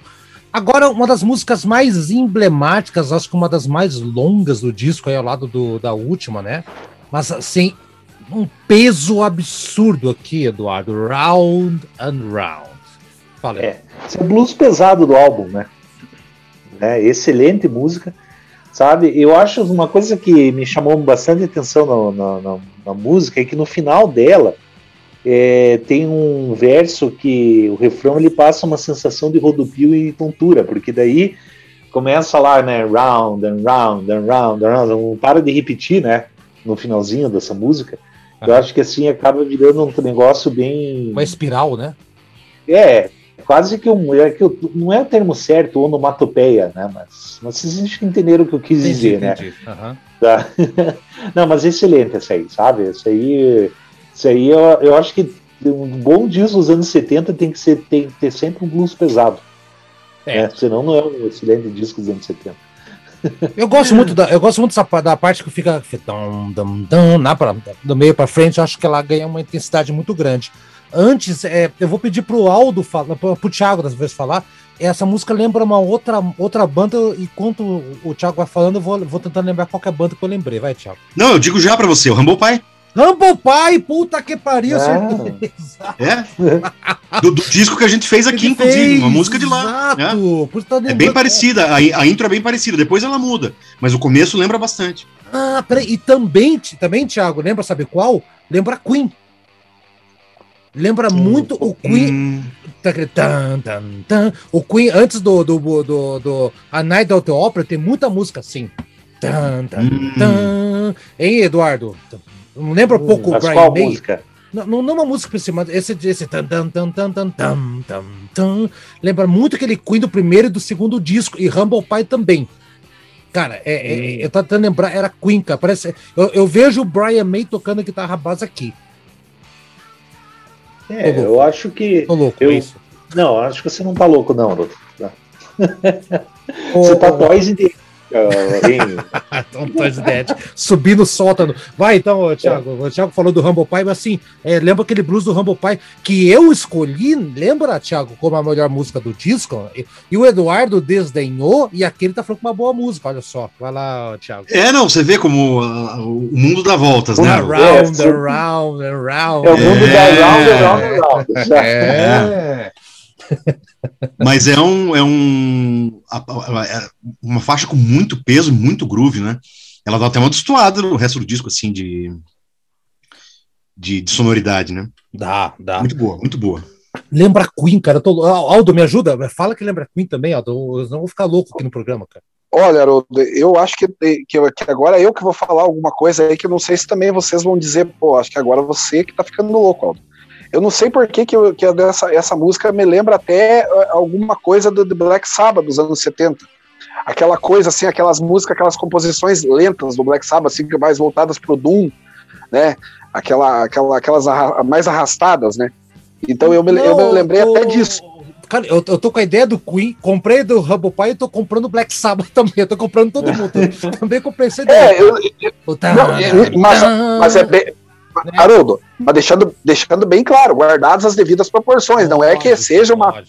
Agora, uma das músicas mais emblemáticas, acho que uma das mais longas do disco, aí ao lado do, da última, né? Mas assim, um peso absurdo aqui, Eduardo. Round and Round. Fala. É, esse é o blues pesado do álbum, né? É, excelente música, sabe? Eu acho uma coisa que me chamou bastante atenção na, na, na música é que no final dela é, tem um verso que o refrão ele passa uma sensação de rodopio e tontura, porque daí começa lá, né? Round and round and round and round, não para de repetir, né? No finalzinho dessa música. Eu acho que assim acaba virando um negócio bem. Uma espiral, né? É, quase que um. É que eu, não é o termo certo, onomatopeia, né? Mas, mas vocês entenderam o que eu quis entendi, dizer, né? entendi. né? Uhum. Tá. [LAUGHS] não, mas excelente essa aí, sabe? Essa aí. Isso aí eu, eu acho que um bom disco dos anos 70 tem que, ser, tem que ter sempre um blues pesado. É. Né? Senão não é um excelente disco dos anos 70. Eu gosto muito da, eu gosto muito dessa, da parte que fica dum, dum, dum, na, pra, do meio para frente, acho que ela ganha uma intensidade muito grande. Antes, é, eu vou pedir pro Aldo falar, pro Thiago das vezes falar. Essa música lembra uma outra, outra banda, e enquanto o Thiago vai falando, eu vou, vou tentando lembrar qual é a banda que eu lembrei. Vai, Thiago. Não, eu digo já para você, o Rumble Pie. Humble Pie, puta que pariu, é. é? Do, do, disco que a gente fez aqui, inclusive, fez, uma música de lá. É, é bem parecida, a, a, intro é bem parecida, depois ela muda, mas o começo lembra bastante. Ah, peraí, e também, também, Thiago, lembra, sabe qual? Lembra Queen. Lembra hum, muito o Queen. Hum. Tan, tan, tan, o Queen, antes do, do, do, do A Night of the Opera, tem muita música assim. Tan, tan, hum. tan. Hein, Eduardo? Não lembra um pouco o Brian qual May? música? Não, não, não uma música por cima, esse, esse tan, tan, tan, tan, tan, tan, tan, tan, lembra muito aquele Queen do primeiro e do segundo disco, e Humble Pie também. Cara, é, é, hum. eu tô tentando lembrar, era Queen, cara. Parece, eu, eu vejo o Brian May tocando guitarra base aqui. É, eu acho que. Tô louco, eu, isso. Não, acho que você não tá louco, não, Ruto. Tá. você tá quase Tom Toys Dead. Subindo, soltando. Vai então, Thiago. O Thiago falou do Humble Pie, mas assim, é, lembra aquele blues do Humble Pie que eu escolhi? Lembra, Thiago, como a melhor música do disco? E, e o Eduardo desdenhou e aquele tá falando com uma boa música. Olha só. Vai lá, Thiago. É, não, você vê como uh, o mundo dá voltas, né? Around, around, around. É o mundo da round, round, round. É. [LAUGHS] Mas é um, é um é uma faixa com muito peso, muito groove, né? Ela dá até uma destoada no resto do disco, assim, de, de, de sonoridade, né? Dá, dá. Muito boa, muito boa. Lembra Queen, cara. Tô... Aldo, me ajuda? Fala que lembra Queen também, Aldo. Eu não vou ficar louco aqui no programa, cara. Olha, Haroldo, eu acho que, que, que, agora eu que vou falar alguma coisa aí que eu não sei se também vocês vão dizer, pô, acho que agora você que tá ficando louco, Aldo. Eu não sei por que, que, eu, que essa, essa música me lembra até eh, alguma coisa do Black Sabbath dos anos 70. Aquela coisa assim, aquelas músicas, aquelas composições lentas do Black Sabbath, assim, mais voltadas pro Doom, né? Aquela, aquela, aquelas arra mais arrastadas, né? Então eu me, não, eu me lembrei o... até disso. Cara, eu, eu tô com a ideia do Queen, comprei do Humble Pie e tô comprando Black Sabbath [LAUGHS] também. Eu tô comprando todo mundo. também comprei esse. É, eu, eu, não, mas, mas é bem, né? Haroldo, mas deixando, deixando bem claro, guardadas as devidas proporções, não é que seja uma.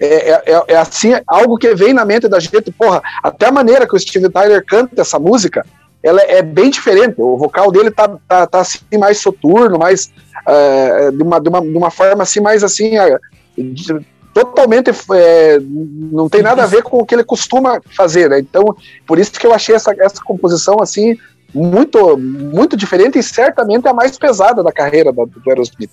É, é, é, é, assim, algo que vem na mente da gente, porra, até a maneira que o Steve Tyler canta essa música, ela é bem diferente, o vocal dele tá, tá, tá assim, mais soturno, mais, é, de, uma, de, uma, de uma forma assim, mais assim, é, de, totalmente, é, não tem nada a ver com o que ele costuma fazer, né, então, por isso que eu achei essa, essa composição, assim, muito, muito diferente e certamente a mais pesada da carreira do, do Aerosmith.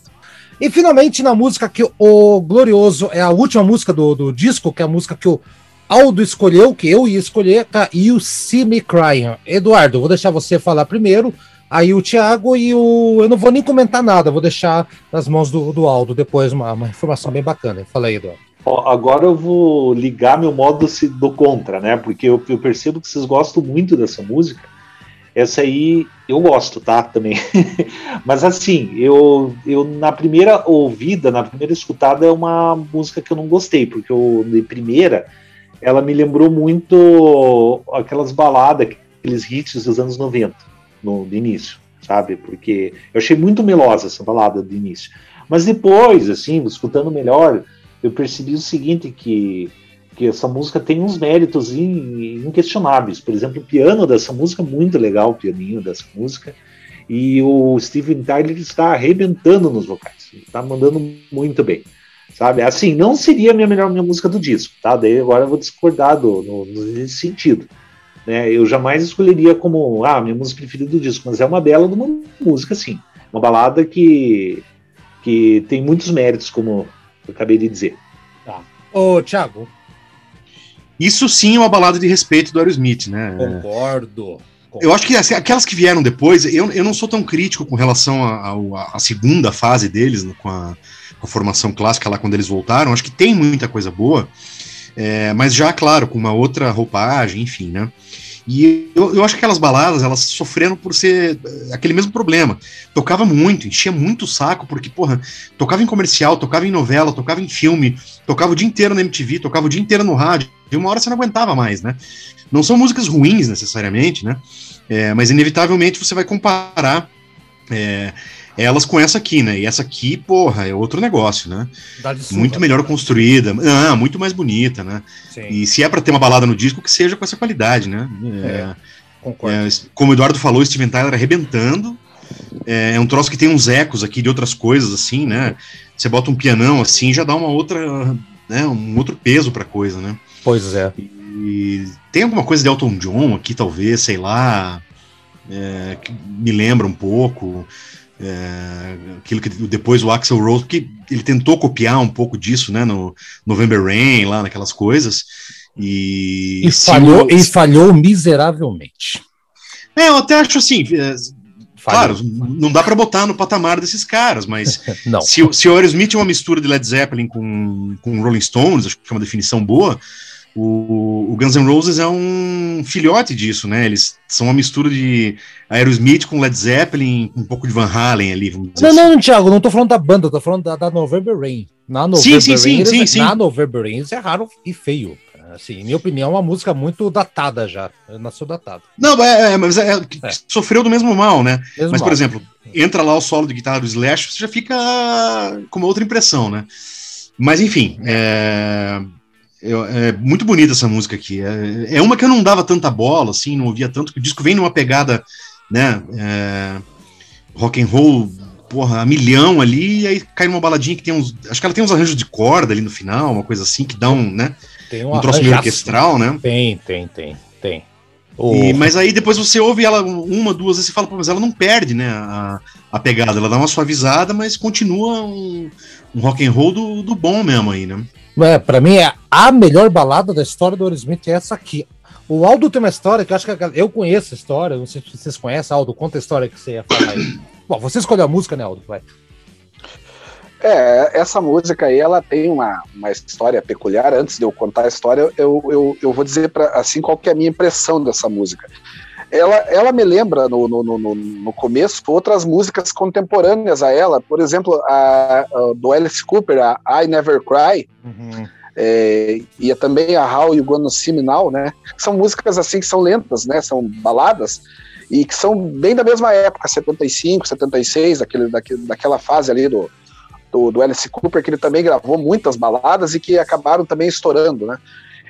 E finalmente na música que o Glorioso é a última música do, do disco, que é a música que o Aldo escolheu, que eu ia escolher, tá? E o See Me Crying. Eduardo, vou deixar você falar primeiro, aí o Thiago e o. Eu não vou nem comentar nada, vou deixar nas mãos do, do Aldo depois uma, uma informação bem bacana. Fala aí, Eduardo. Ó, agora eu vou ligar meu modo do contra, né? Porque eu, eu percebo que vocês gostam muito dessa música. Essa aí eu gosto, tá? Também. [LAUGHS] Mas assim, eu, eu na primeira ouvida, na primeira escutada, é uma música que eu não gostei, porque eu, de primeira ela me lembrou muito aquelas baladas, aqueles hits dos anos 90, no, no início, sabe? Porque eu achei muito melosa essa balada do início. Mas depois, assim, escutando melhor, eu percebi o seguinte, que que essa música tem uns méritos inquestionáveis. Por exemplo, o piano dessa música é muito legal, o pianinho dessa música. E o Steven Tyler está arrebentando nos vocais, está mandando muito bem. Sabe? Assim, não seria a minha melhor minha música do disco, tá? Daí agora eu vou discordar do, no, nesse sentido. Né? Eu jamais escolheria como ah, minha música preferida do disco, mas é uma bela uma música, sim. Uma balada que, que tem muitos méritos, como eu acabei de dizer. Tá. Ô, Thiago, isso sim é uma balada de respeito do Aerosmith, né? Concordo. Eu acho que aquelas que vieram depois, eu, eu não sou tão crítico com relação à segunda fase deles, com, a, com, a, formação clássica lá quando eles voltaram. Acho que tem muita coisa boa, é, mas já, claro, com uma outra roupagem, enfim, né? E eu, eu acho que aquelas baladas, elas sofreram por ser eh, aquele mesmo problema. Tocava muito, enchia muito o saco, porque, porra, tocava em comercial, tocava em novela, tocava em filme, tocava o dia inteiro na MTV, tocava o dia inteiro no rádio, e uma hora você não aguentava mais, né? Não são músicas ruins, necessariamente, né? É, mas inevitavelmente você vai comparar é, elas com essa aqui, né? E essa aqui, porra, é outro negócio, né? muito melhor construída, ah, muito mais bonita, né? Sim. E se é para ter uma balada no disco, que seja com essa qualidade, né? É, é, concordo. É, como o Eduardo falou, Steven Tyler arrebentando. É, é, um troço que tem uns ecos aqui de outras coisas, assim, né? Você bota um pianão assim, já dá uma outra, né? Um outro peso pra coisa, né? Pois é. E tem alguma coisa de Elton John aqui, talvez, sei lá, é, que me lembra um pouco. É, aquilo que depois o Axel Rose, porque ele tentou copiar um pouco disso, né, no November Rain, lá naquelas coisas, e... E falhou, e falhou miseravelmente. É, eu até acho assim, é, claro, não dá para botar no patamar desses caras, mas [LAUGHS] se, se o Aerosmith é uma mistura de Led Zeppelin com, com Rolling Stones, acho que é uma definição boa, o, o, Guns N' Roses é um filhote disso, né? Eles são uma mistura de Aerosmith com Led Zeppelin, um pouco de Van Halen ali, vamos dizer Não, assim. não, Thiago, não tô falando da banda, tô falando da, da November Rain. Na November sim, sim, Rain, sim, sim, sim. Na November Rain eles erraram e feio. Assim, em minha opinião, é uma música muito datada já. Nasceu datada. Não, é, é mas é, é, sofreu do mesmo mal, né? Mesmo mas, mal. por exemplo, entra lá o solo de guitarra do Slash, você já fica com uma outra impressão, né? Mas, enfim, é, eu- é muito bonita essa música aqui. É, é uma que eu não dava tanta bola, assim, não ouvia tanto, que o disco vem numa pegada, né? é, rock and roll, porra, a milhão ali, e aí cai numa baladinha que tem uns. Acho que ela tem uns arranjos de corda ali no final, uma coisa assim, que dá um, né? Tem Um troço meio orquestral, né? Tem, tem, tem, tem. O- E- mas aí depois você ouve ela uma, duas vezes e fala, mas ela não perde, né, a, a pegada. Ela dá uma suavizada, mas continua um, um rock and roll do, do bom mesmo aí, né? É, pra mim, é a melhor balada da história do Aerosmith é essa aqui. O Aldo tem uma história que eu acho que eu conheço a história, não sei se vocês conhecem, Aldo, conta a história que você ia falar aí. [COUGHS] Bom, você escolheu a música, né, Aldo? Vai. É, essa música aí, ela tem uma, uma história peculiar. Antes de eu contar a história, eu, eu, eu vou dizer pra, assim qual que é a minha impressão dessa música. Ela, ela me lembra, no, no, no, no- começo, outras músicas contemporâneas a ela. Por exemplo, a, a do Alice Cooper, a I Never Cry, é, e é também a How You Gonna See Me Now, né? São músicas assim que são lentas, né? São baladas e que são bem da mesma época, 75, 76, daquele, daquele, daquela fase ali do, do, do Alice Cooper, que ele também gravou muitas baladas e que acabaram também estourando, né?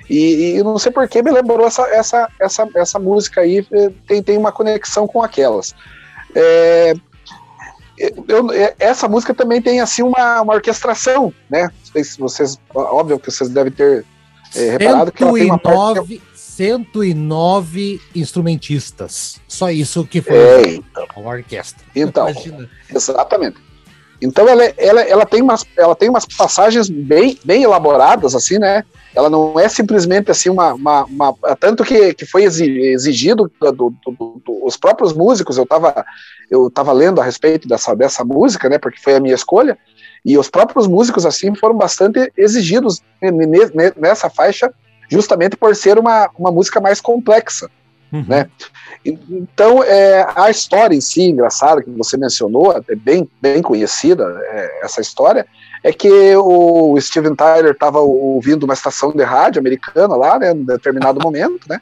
E, e não sei por que me lembrou essa, essa, essa, essa música aí, eh, tem, tem uma conexão com aquelas. É, eu- essa música também tem assim uma, uma orquestração, né? Não sei se vocês, óbvio que vocês devem ter é, reparado que ela tem uma parte. 109, 109 instrumentistas. Só isso que foi É, então, uma orquestra. então exatamente. Então ela, ela, ela, tem umas, ela tem umas passagens bem, bem elaboradas, assim, né? Ela não é simplesmente assim uma. uma, uma- tanto que, que foi exi- exigido do, do- do- os próprios músicos, eu estava eu tava lendo a respeito dessa, dessa música, né? Porque foi a minha escolha, e os próprios músicos, assim, foram bastante exigidos ne- ne- nessa faixa, justamente por ser uma, uma música mais complexa. Uhum. né? Então, é, a história em si, engraçada, que você mencionou, é bem, bem conhecida é, essa história, é que o Steven Tyler estava ouvindo uma estação de rádio americana lá, né, em determinado momento, né?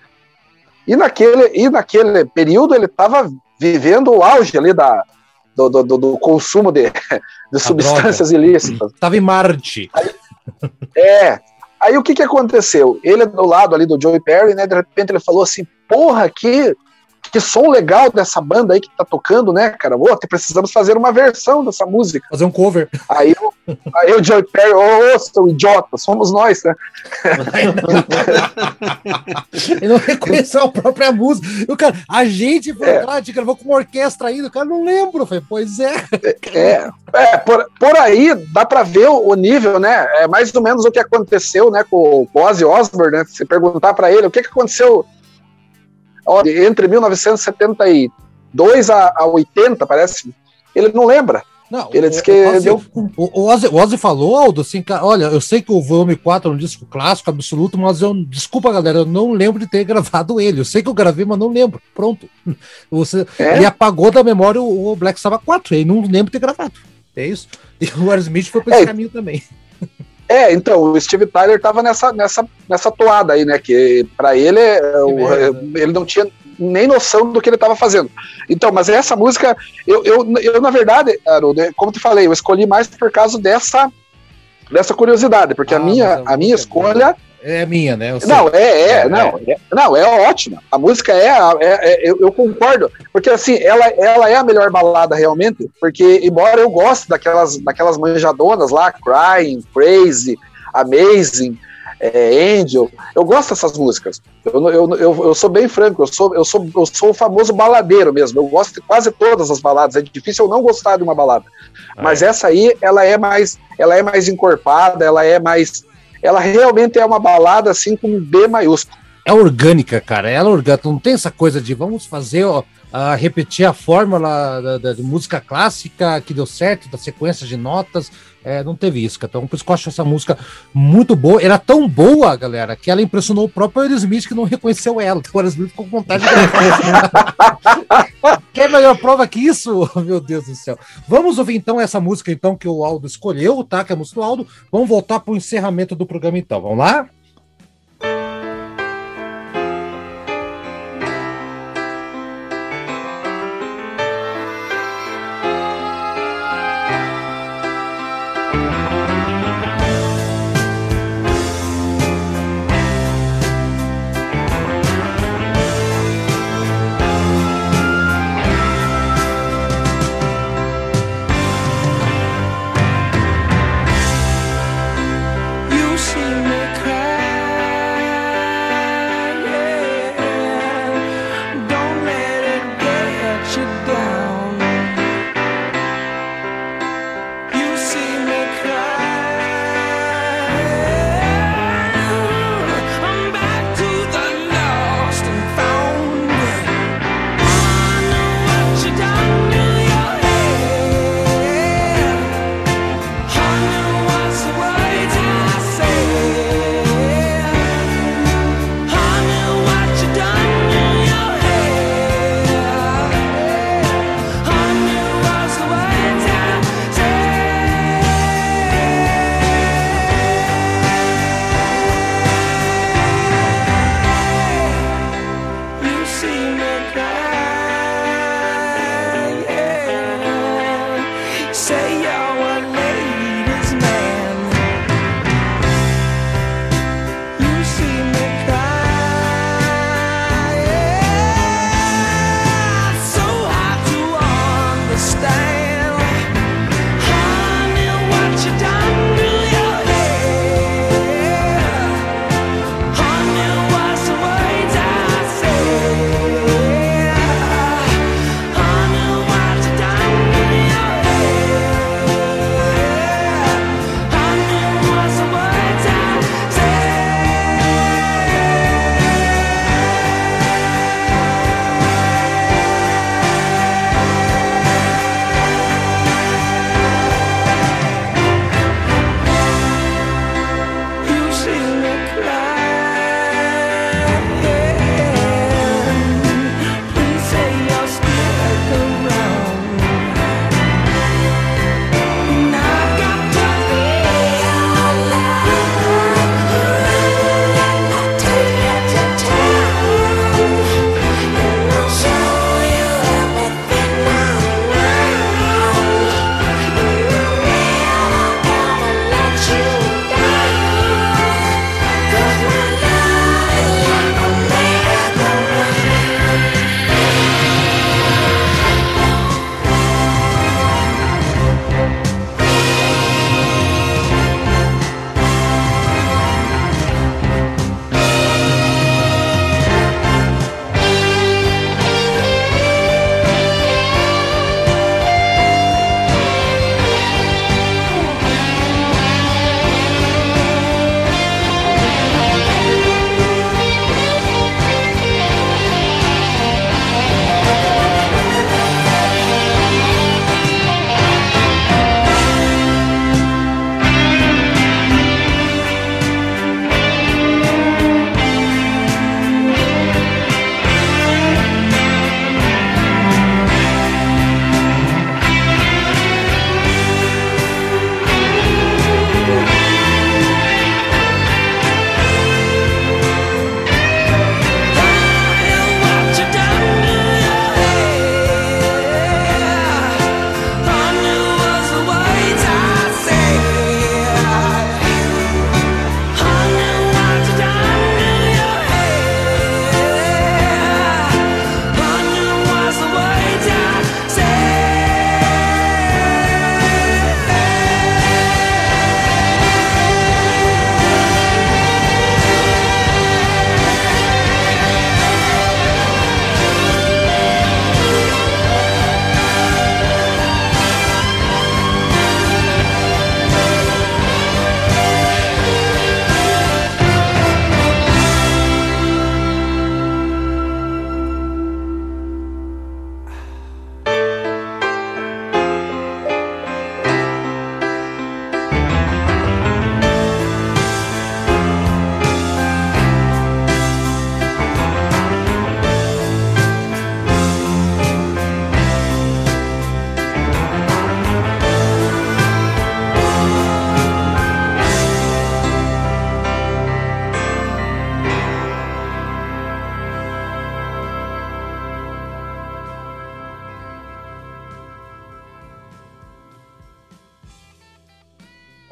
E naquele, e naquele período ele estava vivendo o auge ali da, do, do, do- consumo de, [LAUGHS] de substâncias ilícitas. Tava em Marte. É. Aí o que que aconteceu? Ele do lado ali do Joey Perry, né? De repente ele falou assim: Porra, que, que som legal dessa banda aí que tá tocando, né, cara? Ô, te- precisamos fazer uma versão dessa música. Fazer um cover. Aí, o- aí o Joey Perry, ô, seu idiota, somos nós, né? Ele não reconheceu a própria música. E o cara, a gente foi É. gravou com uma orquestra ainda. O cara não lembra. Eu falei, pois é. É, é por, por aí dá pra ver o, o nível, né? É mais ou menos o que aconteceu, né, com, o Ozzy Osbourne, né? Se perguntar pra ele o que, que aconteceu entre 1972 a, a 80, parece, ele não lembra. Não, Ele disse que o Ozzy, deu- o, Ozzy, o Ozzy falou, Aldo, assim, cara, olha, eu sei que o volume 4 é um disco clássico, absoluto, mas eu, desculpa, galera, eu não lembro de ter [LAUGHS] gravado ele. Eu sei que eu gravei, mas não lembro. Pronto. [LAUGHS] Você, É? Ele apagou da memória o, o Black Sabbath 4, ele não lembra de ter gravado. É isso. [LAUGHS] E o Aerosmith foi por esse É. caminho também. É, então, o Steve Tyler tava nessa, nessa, nessa toada aí, né? Que pra ele, é, o- ele não tinha nem noção do que ele estava fazendo. Então, mas essa música, eu, eu, eu na verdade, Haroldo, é, como te falei, eu escolhi mais por causa dessa, dessa curiosidade, porque Ah, a minha, a minha é escolha. É minha, né? Não, é, é, É, não, é, não, é ótima. A música é, a- é- é- eu, eu concordo, porque assim, ela, ela é a melhor balada realmente, porque embora eu goste daquelas, daquelas manjadonas lá, Crying, Crazy, Amazing, é, Angel, eu gosto dessas músicas. Eu, eu, eu, eu sou bem franco, eu sou, eu, sou, eu sou o famoso baladeiro mesmo. Eu gosto de quase todas as baladas. É difícil eu não gostar de uma balada. Mas essa aí, ela é mais, ela é mais encorpada, ela é mais, ela realmente é uma balada assim com B maiúsculo. é orgânica, cara. Ela é orgânica. Não tem essa coisa de vamos fazer, ó, a repetir a fórmula da, da- de música clássica que deu certo, da sequência de notas. É, não teve isso. Então, por isso que eu acho essa música muito boa. Era tão boa, galera, que ela impressionou o próprio Aerosmith que não reconheceu ela. O Aerosmith ficou com vontade de. [LAUGHS] Quer melhor prova que isso? [LAUGHS] Meu Deus do céu. Vamos ouvir então essa música então que o Aldo escolheu, tá? Que é a música do Aldo. Vamos voltar para o encerramento do programa então. Vamos lá?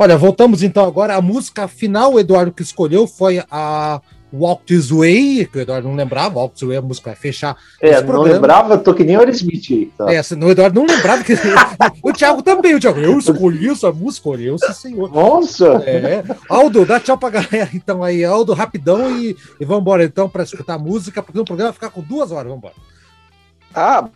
Olha, voltamos então agora. A música final, o Eduardo que escolheu foi a Walk This Way, que o Eduardo não lembrava, Walk This Way, a música vai fechar. É, não lembrava, tô que nem o Aerosmith aí. Tá? É, o Eduardo não lembrava que. [LAUGHS] o Thiago também, o Thiago, eu escolhi essa música, eu, sim, senhor. Nossa! É. Aldo, dá tchau pra galera então aí, Aldo, rapidão e, e vamos embora então para escutar a música, porque o programa vai ficar com duas horas, vamos embora. Ah,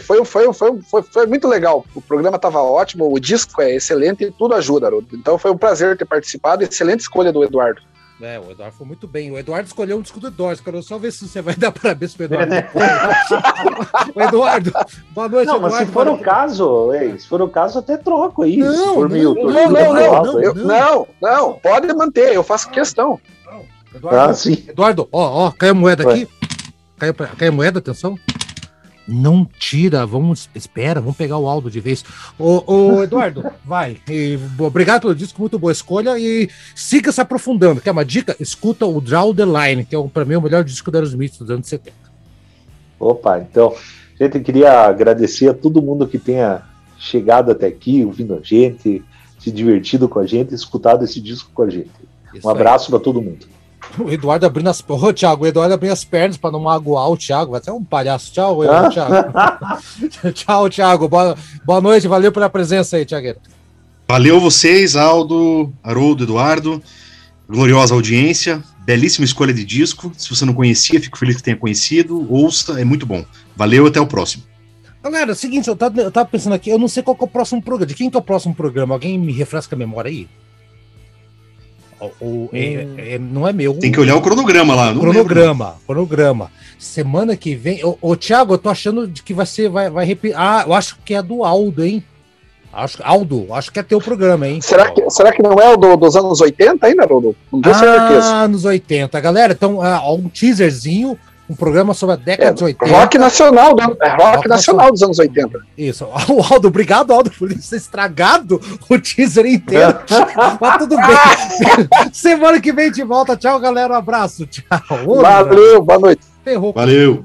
foi, foi, foi, foi, foi muito legal. O programa estava ótimo, o disco é excelente e tudo ajuda, Haroldo. Então foi um prazer ter participado. Excelente escolha do Eduardo. É, o Eduardo foi muito bem. O Eduardo escolheu um disco do Eduardo. Quero só ver se você vai [LAUGHS] dar parabéns pro Eduardo. [LAUGHS] o Eduardo, boa noite, não, Eduardo. Mas se for o caso, ei, se for o caso, até troco aí. Não, não, mil, não, não, não, não, eu, não, não, pode manter, eu faço questão. Eduardo, ah, sim. Eduardo, ó, ó, caiu a moeda aqui. Caiu, caiu a moeda, atenção. Não tira, vamos, espera, vamos pegar o Aldo de vez. Ô, ô Eduardo, [LAUGHS] vai. E, obrigado pelo disco, muito boa escolha. E siga se aprofundando. Quer uma dica? Escuta o Draw the Line, que é, para mim, o melhor disco da Aerosmith dos anos 70. Opa, então, gente, queria agradecer a todo mundo que tenha chegado até aqui, ouvindo a gente, se divertido com a gente, escutado esse disco com a gente. Isso um abraço para todo mundo. O Eduardo abrindo as Ô, Thiago, o Eduardo abrindo as pernas para não magoar o Thiago. Vai ser um palhaço. Tchau, Eduardo, Thiago. [LAUGHS] Tchau, Thiago. Boa, boa noite, valeu pela presença aí, Thiagueiro. Valeu vocês, Aldo, Haroldo, Eduardo. Gloriosa audiência, belíssima escolha de disco. Se você não conhecia, fico feliz que tenha conhecido. Ouça, é muito bom. Valeu, até o próximo. Galera, é o seguinte, eu tava, eu tava pensando aqui, eu não sei qual é o próximo programa. De quem que é o próximo programa? Alguém me refresca a memória aí? O, é, hum. é, não é meu. Tem que olhar o cronograma lá. cronograma, lembro. cronograma. Semana que vem. Ô, ô Thiago, eu tô achando que vai ser. Vai, vai repetir. Ah, eu acho que é do Aldo, hein? Acho, Aldo, acho que é teu programa, hein? Será que, será que não é o do, dos anos 80 ainda, Aldo? Não tenho ah, certeza. anos 80. Galera, então, uh, um teaserzinho um programa sobre a década é, de 80. Rock nacional, né? É rock, rock nacional, dos anos 80. Isso. [LAUGHS] O Aldo, obrigado, Aldo, por isso estragado o teaser inteiro. [LAUGHS] Mas tudo bem. [LAUGHS] Semana que vem de volta. Tchau, galera. Um abraço. Tchau. Valeu, boa noite. Ferrou. Valeu.